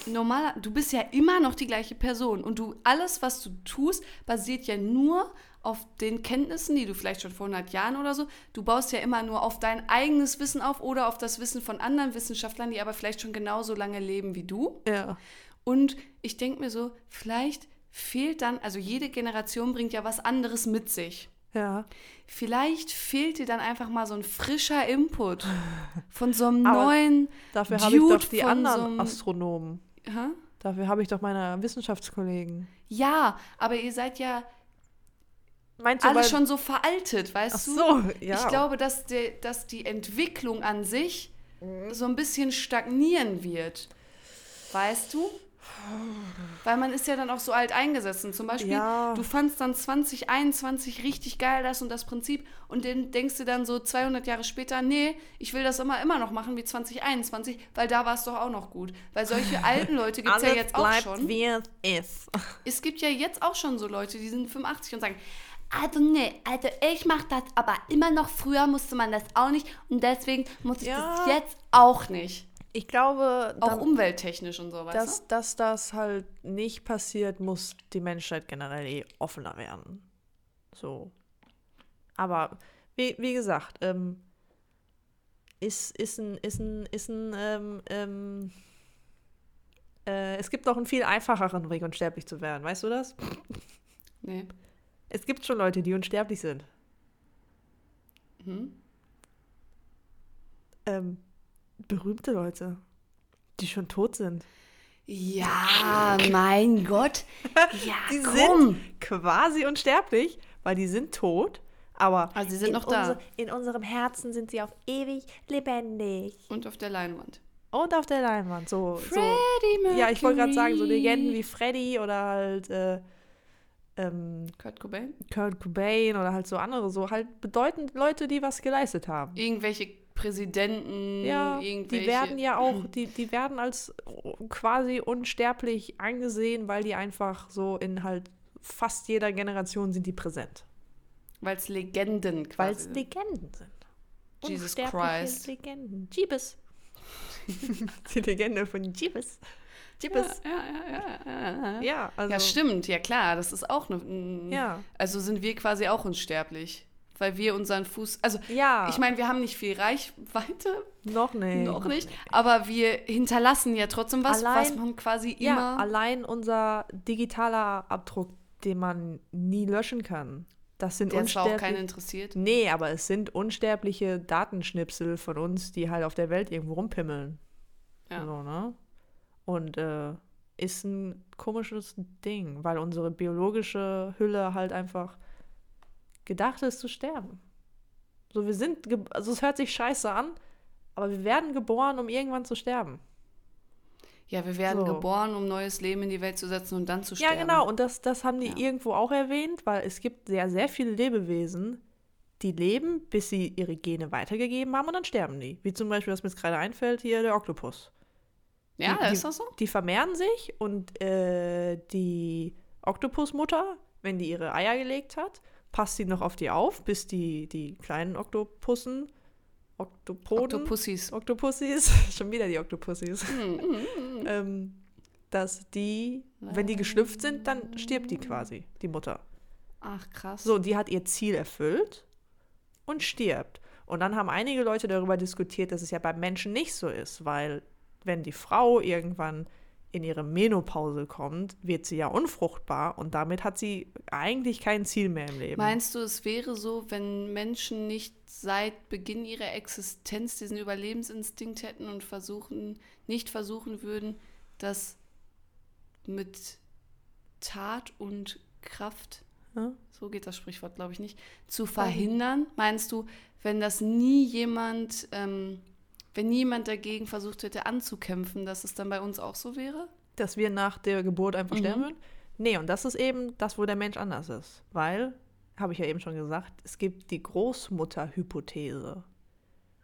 normaler, du bist ja immer noch die gleiche Person und du, alles, was du tust, basiert ja nur auf den Kenntnissen, die du vielleicht schon vor 100 Jahren oder so, du baust ja immer nur auf dein eigenes Wissen auf oder auf das Wissen von anderen Wissenschaftlern, die aber vielleicht schon genauso lange leben wie du. Ja. Und ich denke mir so, vielleicht fehlt dann, also jede Generation bringt ja was anderes mit sich. Ja. Vielleicht fehlt dir dann einfach mal so ein frischer Input von so einem *laughs* Aber neuen. Dafür habe ich doch die anderen so Astronomen. Hä? Dafür habe ich doch meine Wissenschaftskollegen. Ja, aber ihr seid ja Meinst du, alle weil- schon so veraltet, weißt Ach du? so, ja. Ich glaube, dass, der, dass die Entwicklung an sich Mhm. so ein bisschen stagnieren wird. Weißt du? Weil man ist ja dann auch so alt eingesessen. Zum Beispiel, Ja. du fandst dann 2021 richtig geil das und das Prinzip und dann denkst du dann so 200 Jahre später, nee, ich will das immer, immer noch machen wie 2021, weil da war es doch auch noch gut. Weil solche *laughs* alten Leute gibt es ja Alles jetzt auch schon. wie es ist. Es gibt ja jetzt auch schon so Leute, die sind 85 und sagen, Also nee, also ich mach das aber immer noch. Früher musste man das auch nicht und deswegen muss ich Ja. das jetzt. auch nicht. Ich glaube, Auch dann- umwelttechnisch und so, weißt dass, dass das halt nicht passiert, muss die Menschheit generell eh offener werden. So. Aber wie, wie gesagt, ähm, ist, ist ein, ist ein, ist ein, ähm, ähm, äh, es gibt noch einen viel einfacheren Weg, unsterblich zu werden. Weißt du das? Nee. Es gibt schon Leute, die unsterblich sind. Hm? Ähm, berühmte Leute, die schon tot sind. Ja, mein Gott. *laughs* Ja, Die komm. sind quasi unsterblich, weil die sind tot, aber Also sie sind in, noch da. unser- in unserem Herzen sind sie auf ewig lebendig. Und auf der Leinwand. Und auf der Leinwand. So, so. Freddie Mercury. Ja, ich wollte gerade sagen, so Legenden wie Freddy oder halt äh, ähm, Kurt Cobain. Kurt Cobain oder halt so andere, so halt bedeutend Leute, die was geleistet haben. Irgendwelche Präsidenten, Ja, irgendwelche. die werden ja auch, *laughs* die, die werden als quasi unsterblich angesehen, weil die einfach so in halt fast jeder Generation sind die präsent. Weil es Legenden Weil quasi es Legenden sind. Jesus Christ. Legenden. Jeebus. *laughs* die Legende von Jeebus. Jeebus. Ja, ja, ja, ja, ja. Ja, also. ja, stimmt, ja klar, das ist auch eine. ein- Ja. Also sind wir quasi auch unsterblich. Weil wir unseren Fuß. Also, Ja. ich meine, wir haben nicht viel Reichweite, noch nicht. noch nicht, aber wir hinterlassen ja trotzdem was, Allein- was man quasi Ja, immer. allein unser digitaler Abdruck, den man nie löschen kann. Das sind der zwar auch keinen interessiert. Nee, aber es sind unsterbliche Datenschnipsel von uns, die halt auf der Welt irgendwo rumpimmeln. Ja. So, ne? Und äh, ist ein komisches Ding, weil unsere biologische Hülle halt einfach gedacht ist zu sterben. So, wir sind, also es hört sich scheiße an, aber wir werden geboren, um irgendwann zu sterben. Ja, wir werden So. geboren, um neues Leben in die Welt zu setzen und dann zu Ja, sterben. genau. Und das, das haben die Ja. irgendwo auch erwähnt, weil es gibt sehr, sehr viele Lebewesen, die leben, bis sie ihre Gene weitergegeben haben und dann sterben die. Wie zum Beispiel, was mir jetzt gerade einfällt, hier der Oktopus. Ja, die, ist das so? Die vermehren sich und äh, die Oktopusmutter, wenn die ihre Eier gelegt hat, passt sie noch auf die auf, bis die, die kleinen Oktopussen, Oktopoden, Octopussies. Oktopussys, *laughs* schon wieder die Oktopussys, Hm, *laughs* ähm, dass die, wenn die geschlüpft sind, dann stirbt die quasi, die Mutter. Ach, krass. So, die hat ihr Ziel erfüllt und stirbt. Und dann haben einige Leute darüber diskutiert, dass es ja beim Menschen nicht so ist, weil wenn die Frau irgendwann in ihre Menopause kommt, wird sie ja unfruchtbar und damit hat sie eigentlich kein Ziel mehr im Leben. Meinst du, es wäre so, wenn Menschen nicht seit Beginn ihrer Existenz diesen Überlebensinstinkt hätten und versuchen, nicht versuchen würden, das mit Tat und Kraft, Ja. so geht das Sprichwort, glaube ich nicht, zu verhindern? Meinst du, wenn das nie jemand, ähm, wenn niemand dagegen versucht hätte anzukämpfen, dass es dann bei uns auch so wäre? Dass wir nach der Geburt einfach Mhm. sterben würden? Nee, und das ist eben das, wo der Mensch anders ist. Weil, habe ich ja eben schon gesagt, es gibt die Großmutterhypothese.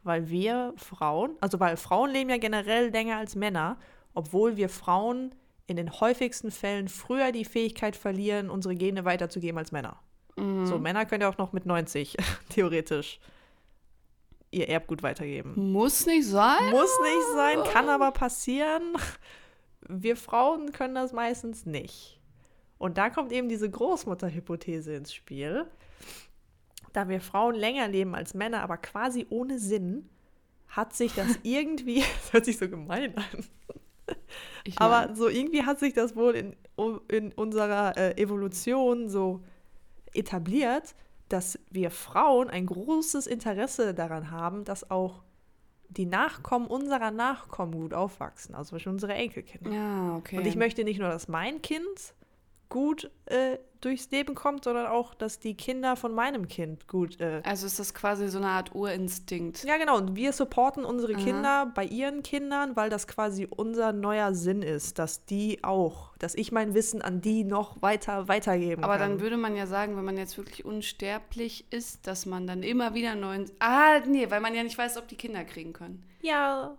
Weil wir Frauen, also weil Frauen leben ja generell länger als Männer, obwohl wir Frauen in den häufigsten Fällen früher die Fähigkeit verlieren, unsere Gene weiterzugeben als Männer. Mhm. So, Männer können ja auch noch mit 90 *laughs* theoretisch ihr Erbgut weitergeben. Muss nicht sein. Muss nicht sein, kann aber passieren. Wir Frauen können das meistens nicht. Und da kommt eben diese Großmutterhypothese ins Spiel. Da wir Frauen länger leben als Männer, aber quasi ohne Sinn, hat sich das *laughs* irgendwie, das hört sich so gemein an, Ich aber so irgendwie hat sich das wohl in, in unserer äh, Evolution so etabliert, dass wir Frauen ein großes Interesse daran haben, dass auch die Nachkommen unserer Nachkommen gut aufwachsen, also zum Beispiel unsere Enkelkinder. ja, okay. Und ich möchte nicht nur, dass mein Kind gut äh, durchs Leben kommt, sondern auch, dass die Kinder von meinem Kind gut äh, also ist das quasi so eine Art Urinstinkt. ja, genau. Und wir supporten unsere Aha. Kinder bei ihren Kindern, weil das quasi unser neuer Sinn ist, dass die auch, dass ich mein Wissen an die noch weiter weitergeben Aber kann. dann würde man ja sagen, wenn man jetzt wirklich unsterblich ist, dass man dann immer wieder neuen. Ah, nee, weil man ja nicht weiß, ob die Kinder kriegen können. ja.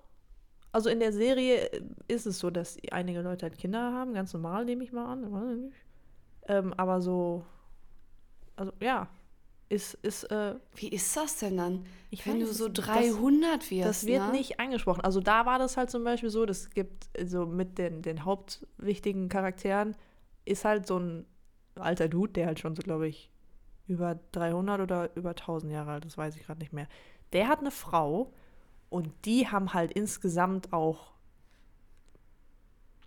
Also in der Serie ist es so, dass einige Leute halt Kinder haben, ganz normal nehme ich mal an, weiß ich nicht. Ähm, aber so, also ja, ist, ist, äh, Wie ist das denn dann? ich wenn du weiß so es nicht. 300 wirst. Das wird ne? nicht angesprochen. Also da war das halt zum Beispiel so, das gibt so mit den, den hauptwichtigen Charakteren ist halt so ein alter Dude, der halt schon so, glaube ich, über 300 oder über 1000 Jahre alt, das weiß ich gerade nicht mehr. Der hat eine Frau und die haben halt insgesamt auch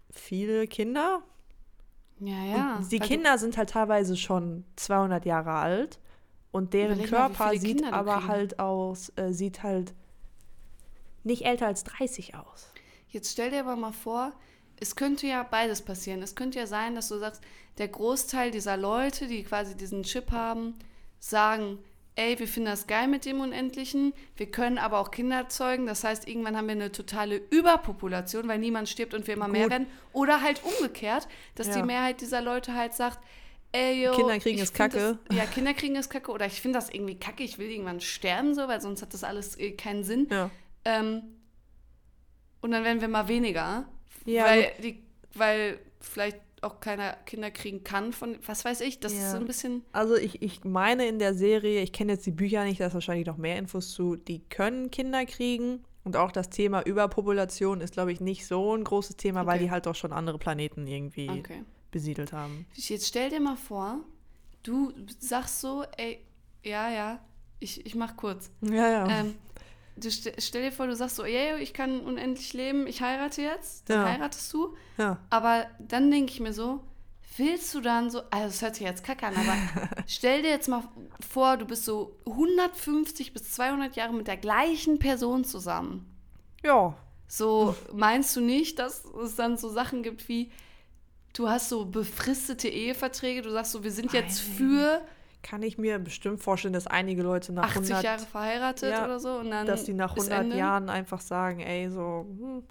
viele Kinder. Ja, ja. Und die du- Kinder sind halt teilweise schon 200 Jahre alt und deren mal, Körper viele sieht aber kriegen. halt aus, äh, sieht halt nicht älter als 30 aus. Jetzt stell dir aber mal vor, es könnte ja beides passieren. Es könnte ja sein, dass du sagst, der Großteil dieser Leute, die quasi diesen Chip haben, sagen, ey, wir finden das geil mit dem Unendlichen, wir können aber auch Kinder zeugen. Das heißt, irgendwann haben wir eine totale Überpopulation, weil niemand stirbt und wir immer mehr Gut. werden. Oder halt umgekehrt, dass die Ja. Mehrheit dieser Leute halt sagt, ey, yo, Kinder kriegen es find kacke. Das, ja, Kinder kriegen es kacke oder ich finde das irgendwie kacke, ich will irgendwann sterben so, weil sonst hat das alles äh, keinen Sinn. Ja. Ähm, und dann werden wir mal weniger. Ja, weil, die, weil vielleicht auch keiner Kinder kriegen kann von, was weiß ich, das ist Ja. so ein bisschen. Also ich, ich meine in der Serie, ich kenne jetzt die Bücher nicht, da ist wahrscheinlich noch mehr Infos zu, die können Kinder kriegen. Und auch das Thema Überpopulation ist, glaube ich, nicht so ein großes Thema, weil Okay. die halt auch schon andere Planeten irgendwie Okay. besiedelt haben. Jetzt stell dir mal vor, du sagst so, ey, ja, ja, ich, ich mach kurz. Ja, ja. Ähm, du st stell dir vor, du sagst so, ja, ich kann unendlich leben, ich heirate jetzt, dann Ja. heiratest du. ja. Aber dann denke ich mir so, willst du dann so, also es hört sich jetzt kacke an, aber *laughs* stell dir jetzt mal vor, du bist so 150 bis 200 Jahre mit der gleichen Person zusammen. Ja. So meinst du nicht, dass es dann so Sachen gibt wie, du hast so befristete Eheverträge, du sagst so, wir sind jetzt für Kann ich mir bestimmt vorstellen, dass einige Leute nach 80 100 Jahre verheiratet Ja, oder so und dann dass die nach ist 100 Ende, Jahren einfach sagen, ey, so, hm,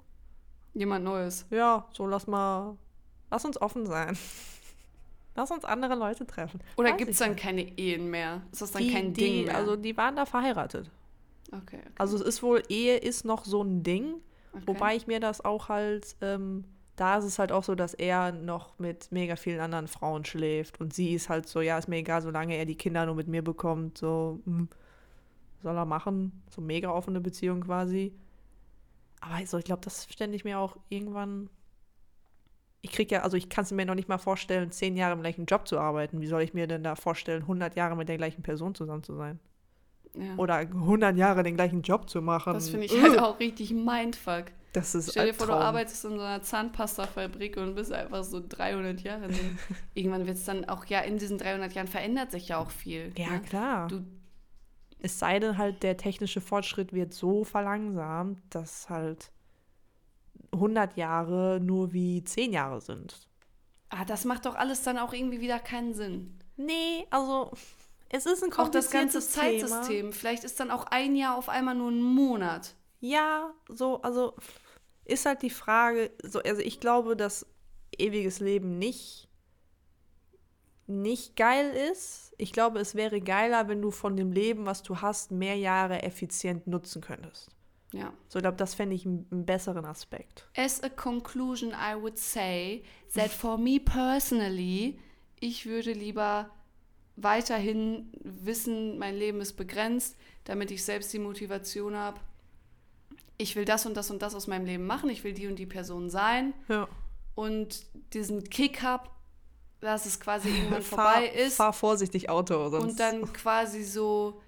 jemand Neues. ja, so lass mal, lass uns offen sein. *laughs* Lass uns andere Leute treffen. Oder gibt es dann nicht. keine Ehen mehr? Ist das dann die, kein die, Ding mehr? Also die waren da verheiratet. okay, okay, Also es ist wohl, Ehe ist noch so ein Ding, okay. wobei ich mir das auch halt, ähm, da ist es halt auch so, dass er noch mit mega vielen anderen Frauen schläft und sie ist halt so, ja, ist mir egal, solange er die Kinder nur mit mir bekommt, so, hm, soll er machen, so mega offene Beziehung quasi. Aber so, ich glaube, das stände ich mir auch irgendwann. Ich krieg ja, also ich kann es mir noch nicht mal vorstellen, zehn Jahre im gleichen Job zu arbeiten. Wie soll ich mir denn da vorstellen, 100 Jahre mit der gleichen Person zusammen zu sein? ja. Oder 100 Jahre den gleichen Job zu machen. Das finde ich halt *laughs* auch richtig Mindfuck. Das ist Stell dir vor, du Albtraum. arbeitest in so einer Zahnpastafabrik und bist einfach so 300 Jahre. *laughs* Irgendwann wird es dann auch, ja, in diesen 300 Jahren verändert sich ja auch viel. Ja, ne? klar. Du, Es sei denn halt, der technische Fortschritt wird so verlangsamt, dass halt 100 Jahre nur wie 10 Jahre sind. Ah, das macht doch alles dann auch irgendwie wieder keinen Sinn. Nee, also es ist ein Auch das ganze kompliziertes. Zeitsystem. Vielleicht ist dann auch ein Jahr auf einmal nur ein Monat. Ja, so, also ist halt die Frage, so, also ich glaube, dass ewiges Leben nicht, nicht geil ist. Ich glaube, es wäre geiler, wenn du von dem Leben, was du hast, mehr Jahre effizient nutzen könntest. Ja. So, ich glaube, das fände ich einen, einen besseren Aspekt. As a conclusion, I would say that for me personally, ich würde lieber weiterhin wissen, mein Leben ist begrenzt, damit ich selbst die Motivation habe. Ich will das und das und das aus meinem Leben machen, ich will die und die Person sein Ja. und diesen Kick habe, dass es quasi *laughs* irgendwann vorbei ist Fahr vorsichtig Auto, sonst. und dann quasi so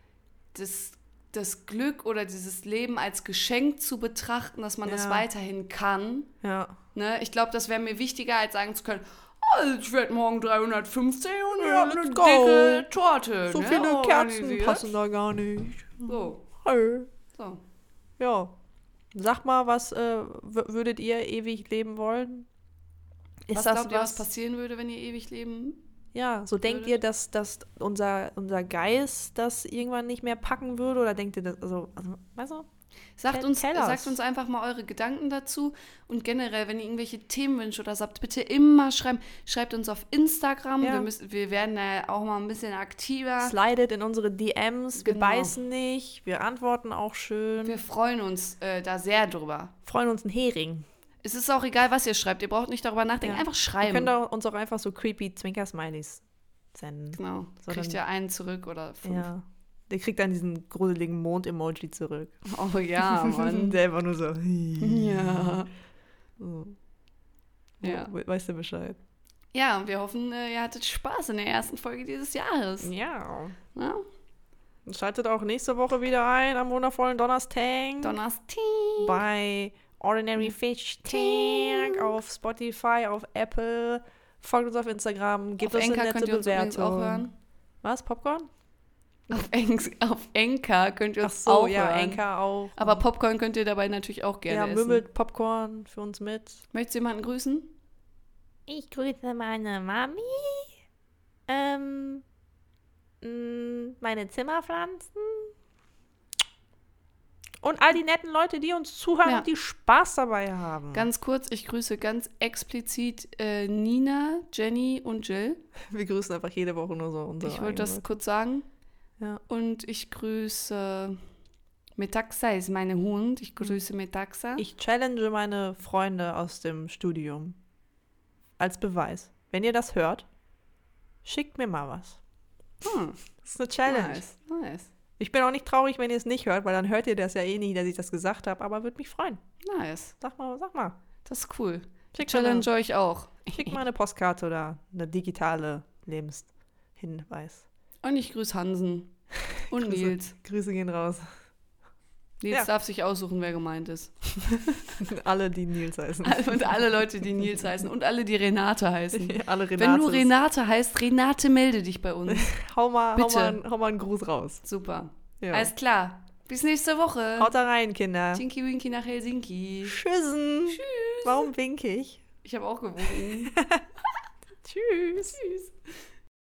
das, das Glück oder dieses Leben als Geschenk zu betrachten, dass man das Ja. weiterhin kann. Ja. Ne? Ich glaube, das wäre mir wichtiger, als sagen zu können, oh, ich werde morgen 350 und Ja, habe eine go. dicke Torte. So ne, viele Kerzen organisiert. passen da gar nicht. So, Hey. so. Ja. Sag mal, was äh, würdet ihr ewig leben wollen? Ist was das glaubt ihr, was was? passieren würde, wenn ihr ewig leben? Ja, so denkt würde? ihr, dass, dass unser, unser Geist das irgendwann nicht mehr packen würde? Oder denkt ihr das, also, also weißt du? Sagt uns, tell sagt uns einfach mal eure Gedanken dazu und generell, wenn ihr irgendwelche Themenwünsche oder habt, bitte immer schreiben. Schreibt uns auf Instagram. Ja. Wir, müssen, wir werden da auch mal ein bisschen aktiver. Slidet in unsere DMs, wir Genau. beißen nicht, wir antworten auch schön. Wir freuen uns äh, da sehr drüber. freuen uns einen Hering. Es ist auch egal, was ihr schreibt. Ihr braucht nicht darüber nachdenken. Ja. Einfach Ihr schreiben. könnt auch uns auch einfach so creepy Zwinker-Smileys senden. Genau. So, Kriegt ihr einen zurück oder fünf. Ja. Der kriegt dann diesen gruseligen Mond-Emoji zurück. Oh ja, *laughs* Mann. Der einfach nur so. ja. so. *laughs* Ja. We- Weißt du Bescheid? Ja, und wir hoffen, äh, ihr hattet Spaß in der ersten Folge dieses Jahres. Ja. Ja? Schaltet auch nächste Woche wieder ein am wundervollen Donnerstag Donnerstag. bei Ordinary Fish Tank auf Spotify, auf Apple. Folgt uns auf Instagram, gebt auf uns eine Enka nette uns übrigens Bewertung. Was? Popcorn? Auf, Eng auf Enka könnt ihr Ach uns so, auch ja, hören. Enka auch. Aber Popcorn könnt ihr dabei natürlich auch gerne ja, essen. mümmelt Popcorn für uns mit. Möchtest du jemanden grüßen? Ich grüße meine Mami, ähm, mh, meine Zimmerpflanzen und all die netten Leute, die uns zuhören Ja. und die Spaß dabei haben. Ganz kurz, ich grüße ganz explizit äh, Nina, Jenny und Jill. Wir grüßen einfach jede Woche nur so unsere Ich wollte das kurz sagen. Ja. Und ich grüße Metaxa, ist meine Hund. Ich grüße Metaxa. Ich challenge meine Freunde aus dem Studium als Beweis. Wenn ihr das hört, schickt mir mal was. Hm, Das ist eine Challenge. nice, nice, Ich bin auch nicht traurig, wenn ihr es nicht hört, weil dann hört ihr das ja eh nie, dass ich das gesagt habe, aber würde mich freuen. nice. Sag mal, sag mal. Das ist cool. Schickt Challenge eine, euch auch. schickt mal *laughs* eine Postkarte oder eine digitale Lebenshinweis. Und ich grüße Hansen *laughs* und Grüße. Nils. Grüße gehen raus. Nils Ja. darf sich aussuchen, wer gemeint ist. *laughs* Alle, die Nils heißen. Und alle Leute, die Nils heißen und alle, die Renate heißen. *laughs* Alle Wenn du. Renate heißt, Renate, melde dich bei uns. hau mal, hau Bitte. mal, einen- hau mal einen Gruß raus. Super. Ja. Alles klar. Bis nächste Woche. Haut da rein, Kinder. Tinky Winky nach Helsinki. Tschüssen. Tschüss. Warum wink ich? Ich habe auch gewunken. Tschüss. Tschüss.